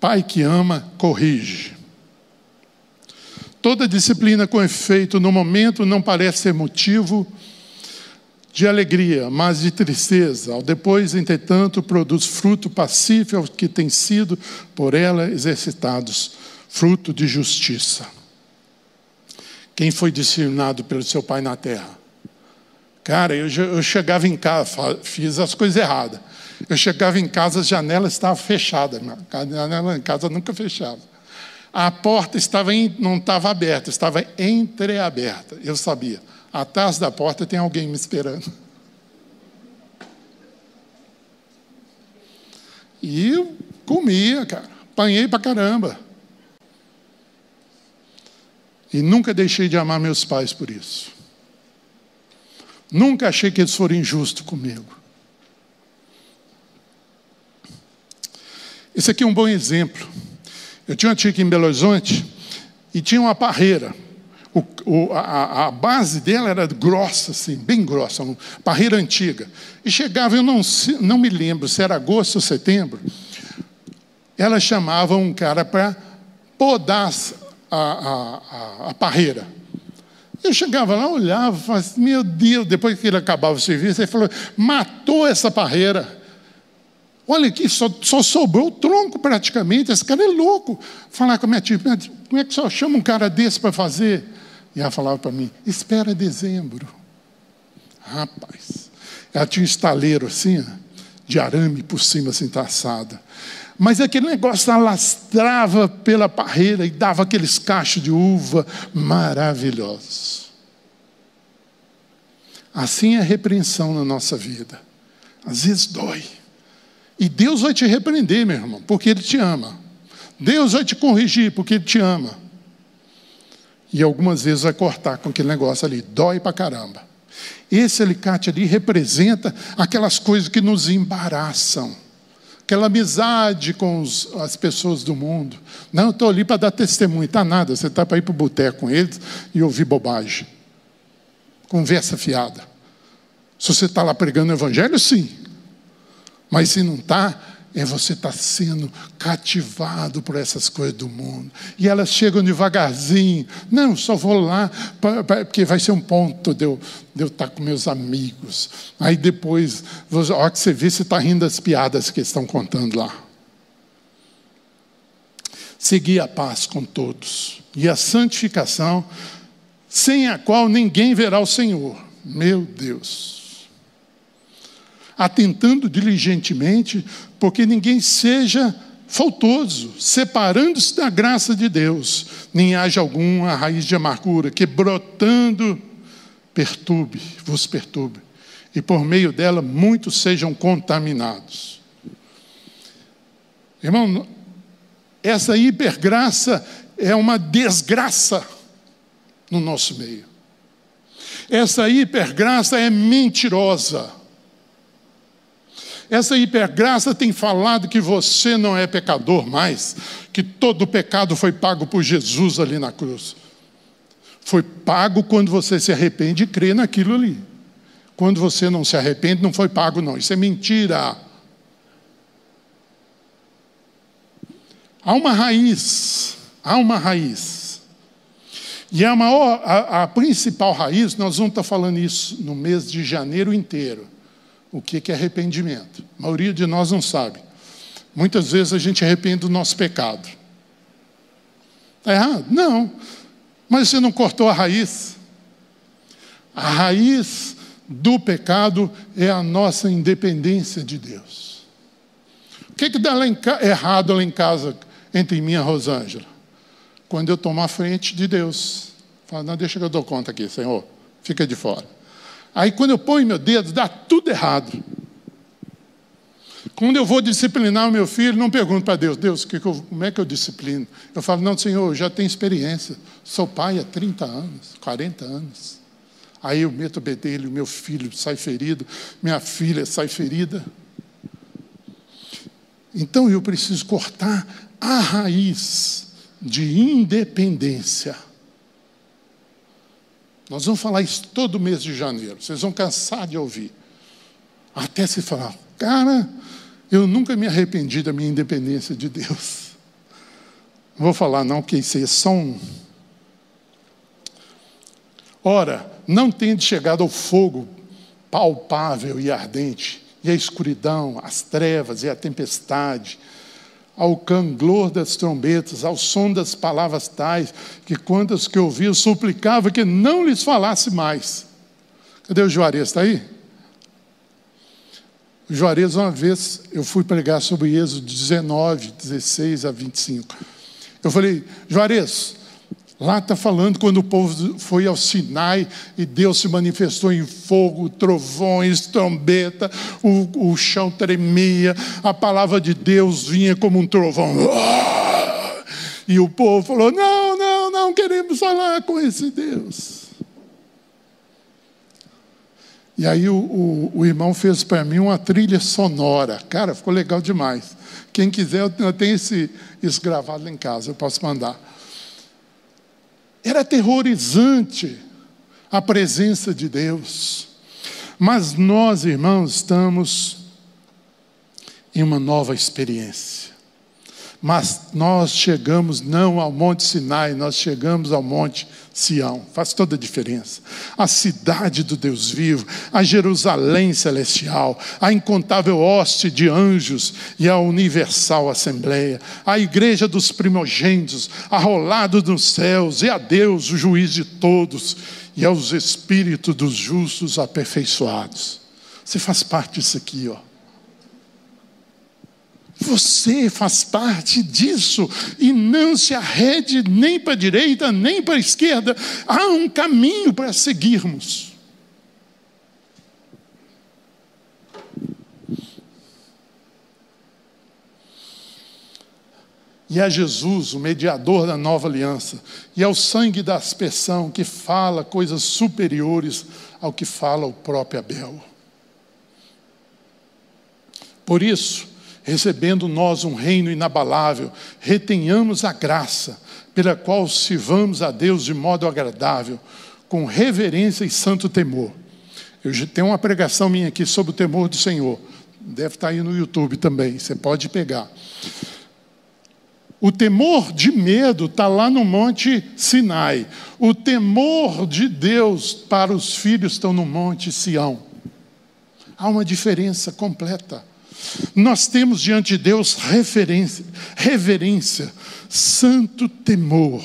Pai que ama, corrige. Toda disciplina com efeito no momento não parece ser motivo de alegria, mas de tristeza. Ao depois, entretanto, produz fruto pacífico que tem sido por ela exercitados, fruto de justiça. Quem foi disciplinado pelo seu pai na terra? Cara, eu, eu chegava em casa, fiz as coisas erradas. Eu chegava em casa, as janelas estavam fechadas. A janela em casa nunca fechava. A porta estava em, não estava aberta, estava entreaberta. Eu sabia atrás da porta tem alguém me esperando. E eu comia, cara. Apanhei pra caramba. E nunca deixei de amar meus pais por isso. Nunca achei que eles foram injustos comigo. Esse aqui é um bom exemplo. Eu tinha uma tia aqui em Belo Horizonte e tinha uma parreira o, o, a, a, base dela era grossa, assim, bem grossa, uma parreira antiga. E chegava, eu não, não me lembro se era agosto ou setembro, ela chamava um cara para podar a, a, a, parreira. Eu chegava lá, olhava, falava, assim, meu Deus, depois que ele acabava o serviço, ele falou, matou essa parreira. Olha aqui, só, só sobrou o tronco praticamente, esse cara é louco. Falar com a minha tia, como é que só chama um cara desse para fazer? E ela falava para mim: espera dezembro. Rapaz, ela tinha um estaleiro assim, de arame por cima, assim, traçada. Mas aquele negócio alastrava pela parreira e dava aqueles cachos de uva maravilhosos. Assim é a repreensão na nossa vida. Às vezes dói. E Deus vai te repreender, meu irmão, porque Ele te ama. Deus vai te corrigir, porque Ele te ama. E algumas vezes vai cortar com aquele negócio ali, dói pra caramba. Esse alicate ali representa aquelas coisas que nos embaraçam. Aquela amizade com os, as pessoas do mundo. Não, estou ali para dar testemunho. Está nada, você está para ir para o boteco com eles e ouvir bobagem. Conversa fiada. Se você está lá pregando o evangelho, sim. Mas se não está, é você estar tá sendo cativado por essas coisas do mundo. E elas chegam devagarzinho. Não, só vou lá, pra, pra, porque vai ser um ponto de eu, estar tá com meus amigos. Aí depois, a hora que você vê, você está rindo das piadas que estão contando lá. Seguir a paz com todos e a santificação, sem a qual ninguém verá o Senhor. Meu Deus. Atentando diligentemente, porque ninguém seja faltoso, separando-se da graça de Deus, nem haja alguma raiz de amargura que brotando perturbe, vos perturbe, e por meio dela muitos sejam contaminados. Irmão, essa hipergraça é uma desgraça no nosso meio. Essa hipergraça é mentirosa. Essa hipergraça tem falado que você não é pecador mais, que todo o pecado foi pago por Jesus ali na cruz. Foi pago quando você se arrepende e crê naquilo ali. Quando você não se arrepende, não foi pago, não. Isso é mentira. Há uma raiz, há uma raiz. E a maior, a, a principal raiz, nós vamos estar falando isso no mês de janeiro inteiro. O que é arrependimento? A maioria de nós não sabe. Muitas vezes a gente arrepende do nosso pecado. Está errado? Não. Mas você não cortou a raiz. A raiz do pecado é a nossa independência de Deus. O que, que dá lá errado lá em casa entre mim e a Rosângela. Quando eu tomo a frente de Deus. Falo, não, deixa que eu dou conta aqui, Senhor. Fica de fora. Aí quando eu ponho meu dedo, dá tudo errado. Quando eu vou disciplinar o meu filho, não pergunto para Deus, Deus, que que eu, como é que eu disciplino? Eu falo, não, Senhor, eu já tenho experiência. Sou pai há 30 anos, 40 anos. Aí eu meto o bedelho, meu filho sai ferido, minha filha sai ferida. Então eu preciso cortar a raiz de independência. Nós vamos falar isso todo mês de janeiro. Vocês vão cansar de ouvir. Até se falar, cara, eu nunca me arrependi da minha independência de Deus. Não vou falar não, que isso é só um. Ora, não tende chegado ao fogo palpável e ardente, e a escuridão, as trevas e a tempestade, ao canglor das trombetas, ao som das palavras tais, que quantas que ouviam suplicava que não lhes falasse mais. Cadê o Juarez? Está aí? O Juarez, uma vez, eu fui pregar sobre Êxodo 19, 16 a 25. Eu falei, Juarez, Lá está falando quando o povo foi ao Sinai e Deus se manifestou em fogo, trovões, trombeta, o, o chão tremia, a palavra de Deus vinha como um trovão. E o povo falou: Não, não, não queremos falar com esse Deus. E aí o, o, o irmão fez para mim uma trilha sonora. Cara, ficou legal demais. Quem quiser, eu tenho esse, isso gravado em casa, eu posso mandar. Era aterrorizante a presença de Deus. Mas nós, irmãos, estamos em uma nova experiência. Mas nós chegamos não ao Monte Sinai, nós chegamos ao Monte Sião. Faz toda a diferença. A cidade do Deus vivo, a Jerusalém celestial, a incontável hoste de anjos e a universal assembleia, a igreja dos primogênitos, arrolado nos céus, e a Deus, o juiz de todos, e aos espíritos dos justos aperfeiçoados. Você faz parte disso aqui, ó. Você faz parte disso e não se arrede nem para a direita, nem para a esquerda. Há um caminho para seguirmos. E é Jesus, o mediador da nova aliança, e é o sangue da aspersão que fala coisas superiores ao que fala o próprio Abel. Por isso, recebendo nós um reino inabalável, retenhamos a graça pela qual sirvamos a Deus de modo agradável, com reverência e santo temor. Eu tenho uma pregação minha aqui sobre o temor do Senhor. Deve estar aí no YouTube também, você pode pegar. O temor de medo está lá no Monte Sinai. O temor de Deus para os filhos estão no Monte Sião. Há uma diferença completa. Nós temos diante de Deus referência, reverência, santo temor.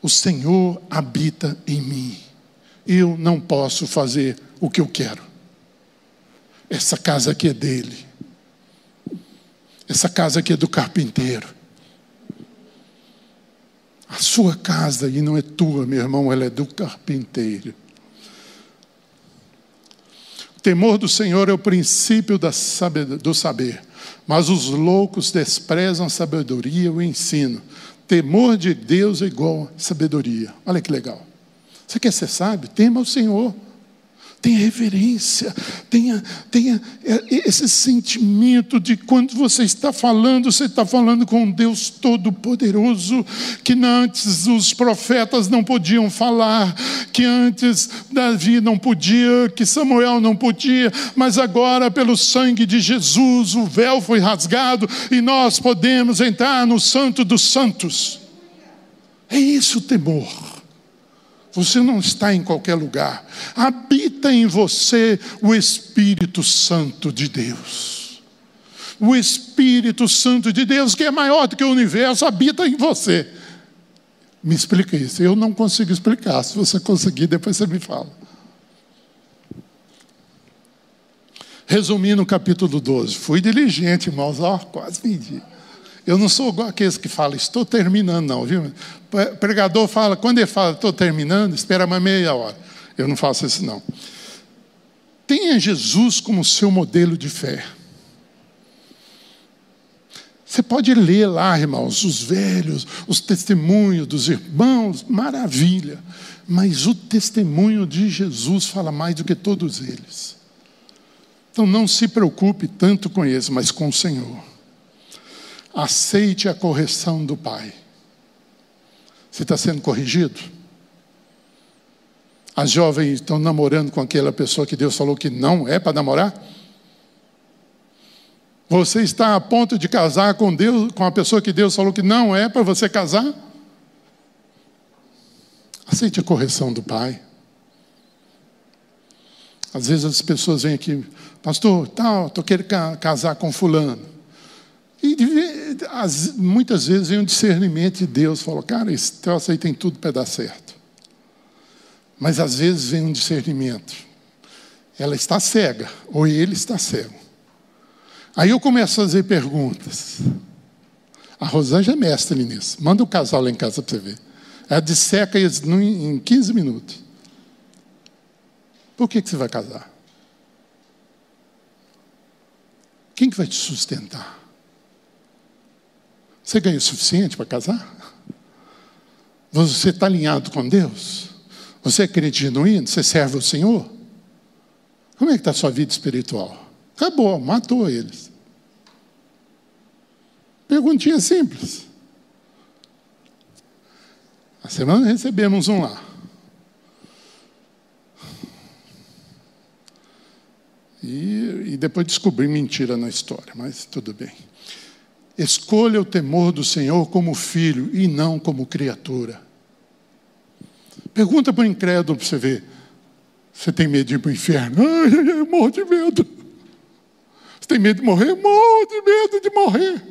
O Senhor habita em mim. Eu não posso fazer o que eu quero. Essa casa aqui é dele. Essa casa aqui é do carpinteiro. A sua casa, e não é tua, meu irmão, ela é do carpinteiro. O temor do Senhor é o princípio do saber, mas os loucos desprezam a sabedoria e o ensino. Temor de Deus é igual a sabedoria. Olha que legal. Você quer ser sábio? Tema o Senhor. Tenha reverência, tenha, tenha esse sentimento de quando você está falando, você está falando com um Deus Todo-Poderoso, que antes os profetas não podiam falar, que antes Davi não podia, que Samuel não podia, mas agora, pelo sangue de Jesus, o véu foi rasgado e nós podemos entrar no Santo dos Santos. É isso o temor. Você não está em qualquer lugar. Habita em você o Espírito Santo de Deus. O Espírito Santo de Deus, que é maior do que o universo, habita em você. Me explica isso. Eu não consigo explicar. Se você conseguir, depois você me fala. Resumindo o capítulo 12. Fui diligente, irmãos. Ó, quase medi. Eu não sou igual aqueles que falam, estou terminando, não, viu? O pregador fala, quando ele fala, estou terminando, espera mais meia hora. Eu não faço isso, não. Tenha Jesus como seu modelo de fé. Você pode ler lá, irmãos, os velhos, os testemunhos dos irmãos, maravilha. Mas o testemunho de Jesus fala mais do que todos eles. Então não se preocupe tanto com eles, mas com o Senhor aceite a correção do pai. Você está sendo corrigido? As jovens estão namorando com aquela pessoa que Deus falou que não é para namorar? Você está a ponto de casar com Deus, com a pessoa que Deus falou que não é para você casar? Aceite a correção do pai. Às vezes as pessoas vêm aqui, pastor, tal, estou querendo casar com fulano. E muitas vezes vem um discernimento de Deus, fala, cara, esse troço aí tem tudo para dar certo. Mas às vezes vem um discernimento. Ela está cega, ou ele está cego. Aí eu começo a fazer perguntas. A Rosângela é mestre nisso. Manda o casal lá em casa para você ver. Ela disseca em 15 minutos. Por que, que você vai casar? Quem que vai te sustentar? Você ganha o suficiente para casar? Você está alinhado com Deus? Você é crente genuíno? Você serve o Senhor? Como é que está a sua vida espiritual? Acabou, matou eles. Perguntinha simples. A semana recebemos um lá. E, e depois descobri mentira na história, mas tudo bem. Escolha o temor do Senhor como filho e não como criatura. Pergunta para o incrédulo para você ver. Você tem medo de ir para o inferno? Ai, ai, ai, morro de medo. Você tem medo de morrer? Morro de medo de morrer.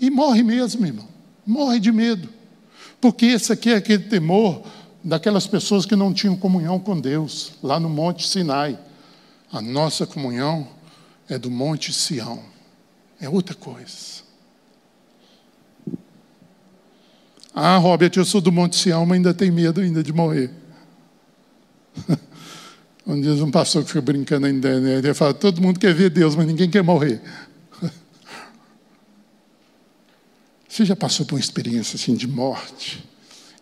E morre mesmo, irmão. Morre de medo. Porque esse aqui é aquele temor daquelas pessoas que não tinham comunhão com Deus, lá no Monte Sinai. A nossa comunhão é do Monte Sião é outra coisa. Ah, Robert, eu sou do Monte Sião, mas ainda tenho medo ainda de morrer. Um dia um pastor que fica brincando na internet, ele fala, todo mundo quer ver Deus, mas ninguém quer morrer. Você já passou por uma experiência assim de morte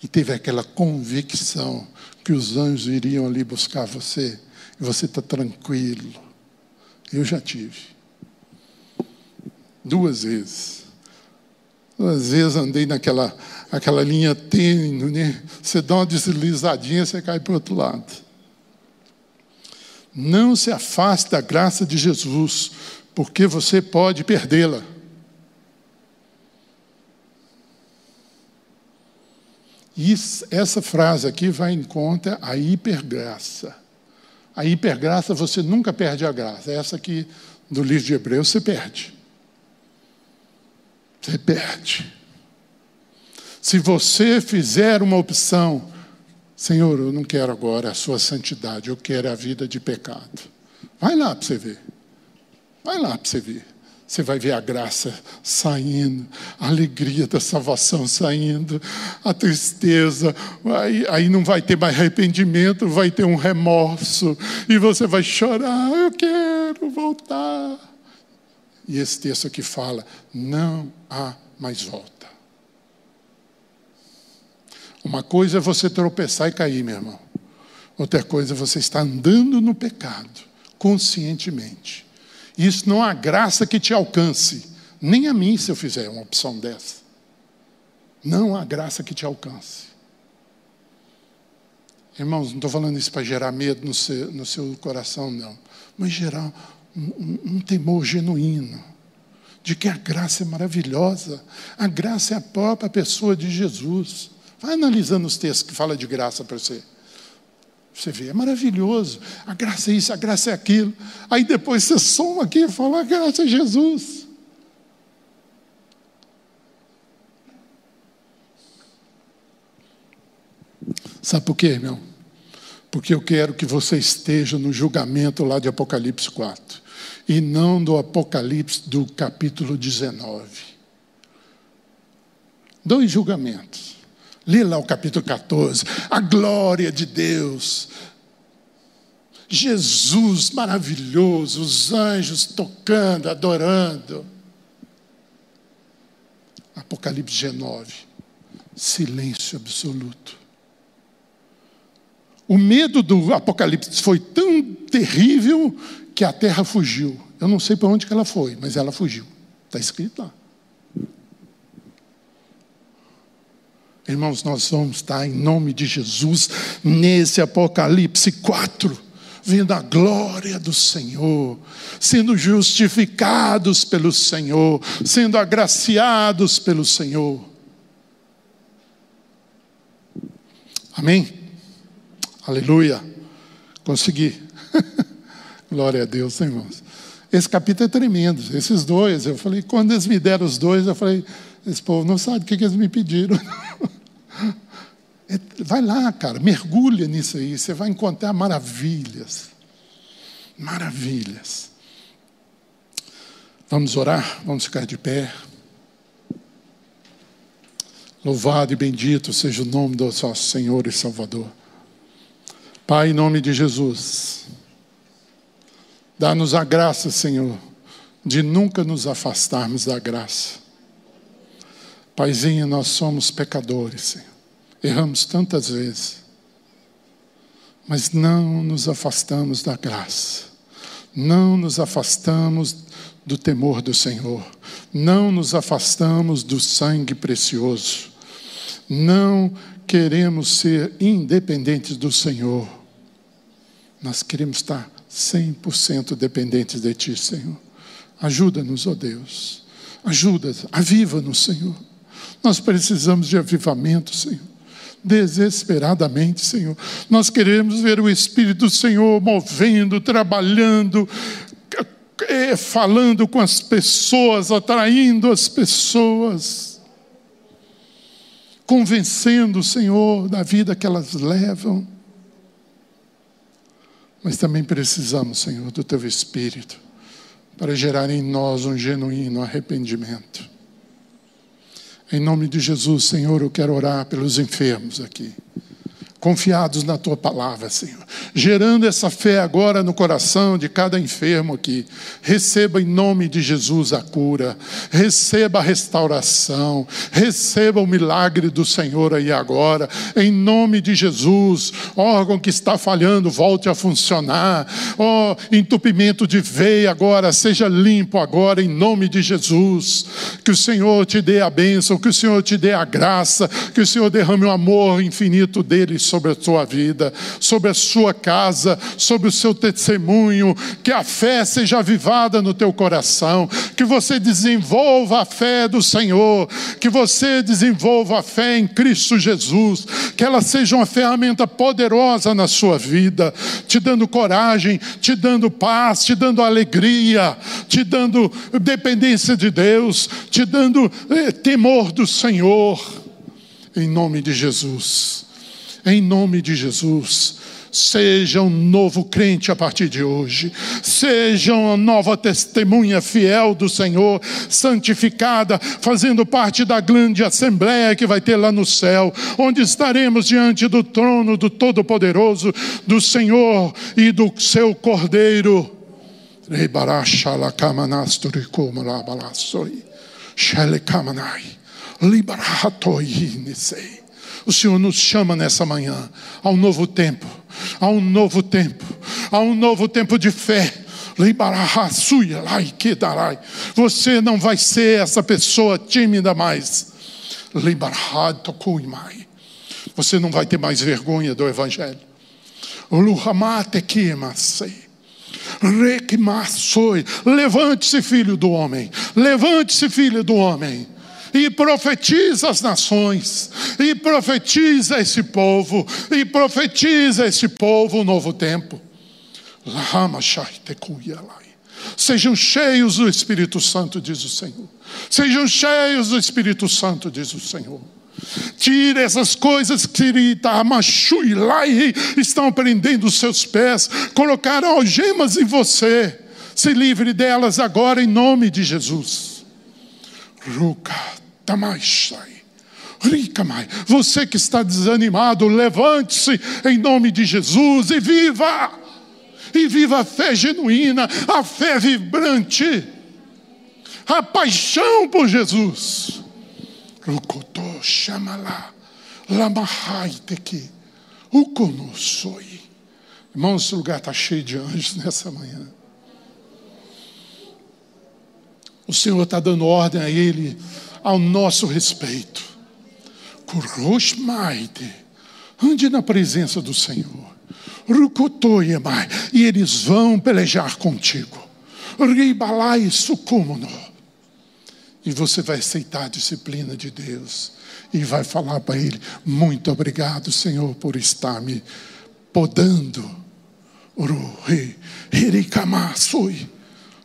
e teve aquela convicção que os anjos iriam ali buscar você e você está tranquilo? Eu já tive duas vezes. Às vezes andei naquela aquela linha tênue, né? Você dá uma deslizadinha, você cai para o outro lado. Não se afaste da graça de Jesus, porque você pode perdê-la. E essa frase aqui vai em conta a hipergraça. A hipergraça você nunca perde a graça. Essa aqui do livro de Hebreus você perde. Você perde. Se você fizer uma opção, Senhor, eu não quero agora a sua santidade, eu quero a vida de pecado. Vai lá para você ver. Vai lá para você ver. Você vai ver a graça saindo, a alegria da salvação saindo, a tristeza, aí, aí não vai ter mais arrependimento, vai ter um remorso, e você vai chorar, eu quero voltar. E esse texto aqui fala: não há mais volta. Uma coisa é você tropeçar e cair, meu irmão. Outra coisa é você estar andando no pecado, conscientemente. Isso não há graça que te alcance, nem a mim se eu fizer uma opção dessa. Não há graça que te alcance. Irmãos, não estou falando isso para gerar medo no seu, no seu coração, não. Mas gerar um, um, temor genuíno de que a graça é maravilhosa. A graça é a própria pessoa de Jesus. Vai analisando os textos que fala de graça para você. Você vê, é maravilhoso. A graça é isso, a graça é aquilo. Aí depois você soma aqui e fala, a graça é Jesus. Sabe por quê, irmão? Porque eu quero que você esteja no julgamento lá de Apocalipse 4 e não do Apocalipse do capítulo 19. Dois julgamentos. Lê lá o capítulo 14. A glória de Deus. Jesus maravilhoso, os anjos tocando, adorando. Apocalipse 19. Silêncio absoluto. O medo do Apocalipse foi tão terrível que a terra fugiu. Eu não sei para onde que ela foi, mas ela fugiu. Está escrito lá. Irmãos, nós vamos estar em nome de Jesus nesse Apocalipse 4, vendo a glória do Senhor, sendo justificados pelo Senhor, sendo agraciados pelo Senhor. Amém? Aleluia. Consegui. glória a Deus, irmãos. Esse capítulo é tremendo. Esses dois, eu falei, quando eles me deram os dois, eu falei, esse povo não sabe o que eles me pediram. É, vai lá, cara, mergulha nisso aí, você vai encontrar maravilhas. Maravilhas. Vamos orar, vamos ficar de pé. Louvado e bendito seja o nome do nosso Senhor e Salvador. Pai, em nome de Jesus, dá-nos a graça, Senhor, de nunca nos afastarmos da graça. Paizinho, nós somos pecadores, Senhor. Erramos tantas vezes, mas não nos afastamos da graça, não nos afastamos do temor do Senhor, não nos afastamos do sangue precioso, não queremos ser independentes do Senhor, nós queremos estar 100% dependentes de Ti, Senhor. Ajuda-nos, ó oh Deus, ajuda, aviva-nos, Senhor. Nós precisamos de avivamento, Senhor desesperadamente, Senhor. Nós queremos ver o Espírito do Senhor movendo, trabalhando, é, falando com as pessoas, atraindo as pessoas, convencendo Senhor da vida que elas levam. Mas também precisamos, Senhor, do Teu Espírito para gerar em nós um genuíno arrependimento. Em nome de Jesus, Senhor, eu quero orar pelos enfermos aqui. Confiados na tua palavra, Senhor. Gerando essa fé agora no coração de cada enfermo aqui. Receba em nome de Jesus a cura, receba a restauração, receba o milagre do Senhor aí agora, em nome de Jesus. Órgão que está falhando, volte a funcionar. Ó, oh, entupimento de veia agora, seja limpo agora, em nome de Jesus. Que o Senhor te dê a bênção, que o Senhor te dê a graça, que o Senhor derrame o amor infinito dele sobre a sua vida, sobre a sua casa, sobre o seu testemunho, que a fé seja avivada no teu coração, que você desenvolva a fé do Senhor, que você desenvolva a fé em Cristo Jesus, que ela seja uma ferramenta poderosa na sua vida, te dando coragem, te dando paz, te dando alegria, te dando dependência de Deus, te dando eh, temor do Senhor, em nome de Jesus em nome de Jesus. Seja um novo crente a partir de hoje. Seja uma nova testemunha fiel do Senhor, santificada, fazendo parte da grande assembleia que vai ter lá no céu, onde estaremos diante do trono do Todo-Poderoso, do Senhor e do seu Cordeiro. Liberahatoi nisei. O Senhor nos chama nessa manhã a um novo tempo, a um novo tempo, a um novo tempo de fé. Você não vai ser essa pessoa tímida mais. Você não vai ter mais vergonha do Evangelho. Levante-se, filho do homem. Levante-se, filho do homem e profetiza as nações, e profetiza esse povo, e profetiza esse povo um novo tempo. Sejam cheios do Espírito Santo, diz o Senhor. Sejam cheios do Espírito Santo, diz o Senhor. Tire essas coisas que estão prendendo os seus pés, colocaram algemas em você. Se livre delas agora em nome de Jesus. Ruka você que está desanimado, levante-se em nome de Jesus e viva! E viva a fé genuína, a fé vibrante, a paixão por Jesus. Rukotô, chamala, lamahaiteki, ukonosoi. Irmãos, esse lugar está cheio de anjos nessa manhã. O Senhor está dando ordem a ele ao nosso respeito. Ande na presença do Senhor. E eles vão pelejar contigo. E você vai aceitar a disciplina de Deus. E vai falar para Ele: Muito obrigado, Senhor, por estar me podando.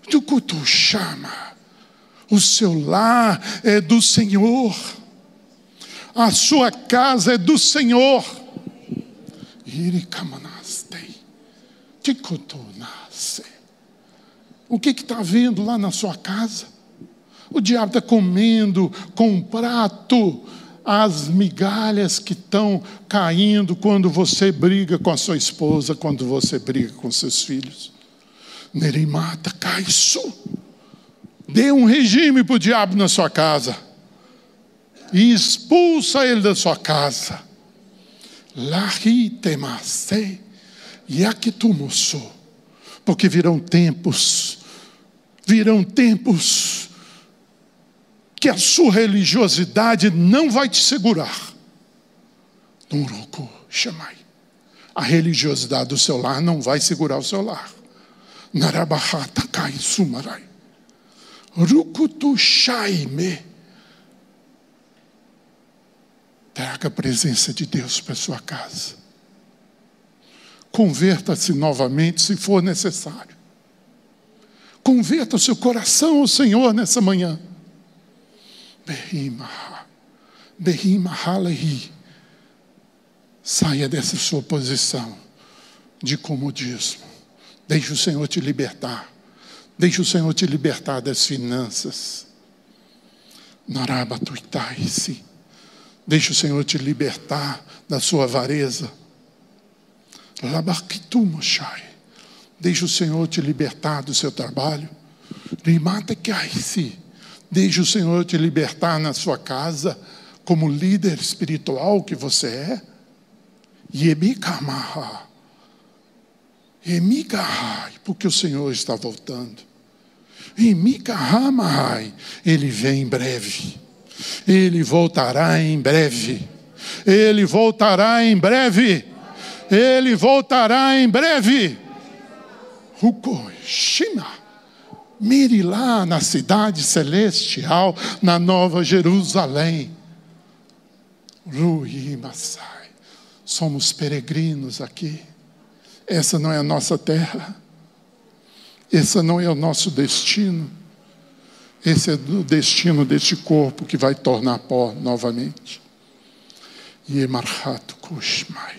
Do chama. O seu lar é do Senhor. A sua casa é do Senhor. O que está vendo lá na sua casa? O diabo está comendo com um prato as migalhas que estão caindo quando você briga com a sua esposa, quando você briga com seus filhos. Nerimata, cai isso. Dê um regime para o diabo na sua casa. E expulsa ele da sua casa. Porque virão tempos, virão tempos que a sua religiosidade não vai te segurar. Chamai. A religiosidade do seu lar não vai segurar o seu lar. Narabahata kai sumarai. Rukutushaime. Traga a presença de Deus para sua casa. Converta-se novamente se for necessário. Converta o seu coração ao Senhor nessa manhã. Behima Halehi. Saia dessa sua posição de comodismo. Deixe o Senhor te libertar. Deixe o Senhor te libertar das finanças. Narabatuitaisi. Deixe o Senhor te libertar da sua avareza. Labaquitumoshai. Deixe o Senhor te libertar do seu trabalho. Rimata si. Deixe o Senhor te libertar na sua casa, como líder espiritual que você é. Yemikamaha. Emikahai, porque o Senhor está voltando. Emikahamai, ele vem em breve. Ele voltará em breve. Ele voltará em breve. Ele voltará em breve. Shima. Mire lá na cidade celestial, na Nova Jerusalém. Rui Masai. Somos peregrinos aqui. Essa não é a nossa terra. Esse não é o nosso destino. Esse é o destino deste corpo que vai tornar pó novamente. Yemarhat Kushmai.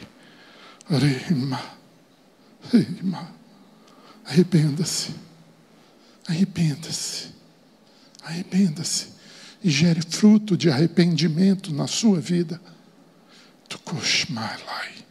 Rima. Rima. Arrependa-se. Arrependa-se. Arrependa-se. E gere fruto de arrependimento na sua vida. Tukushmai Lai.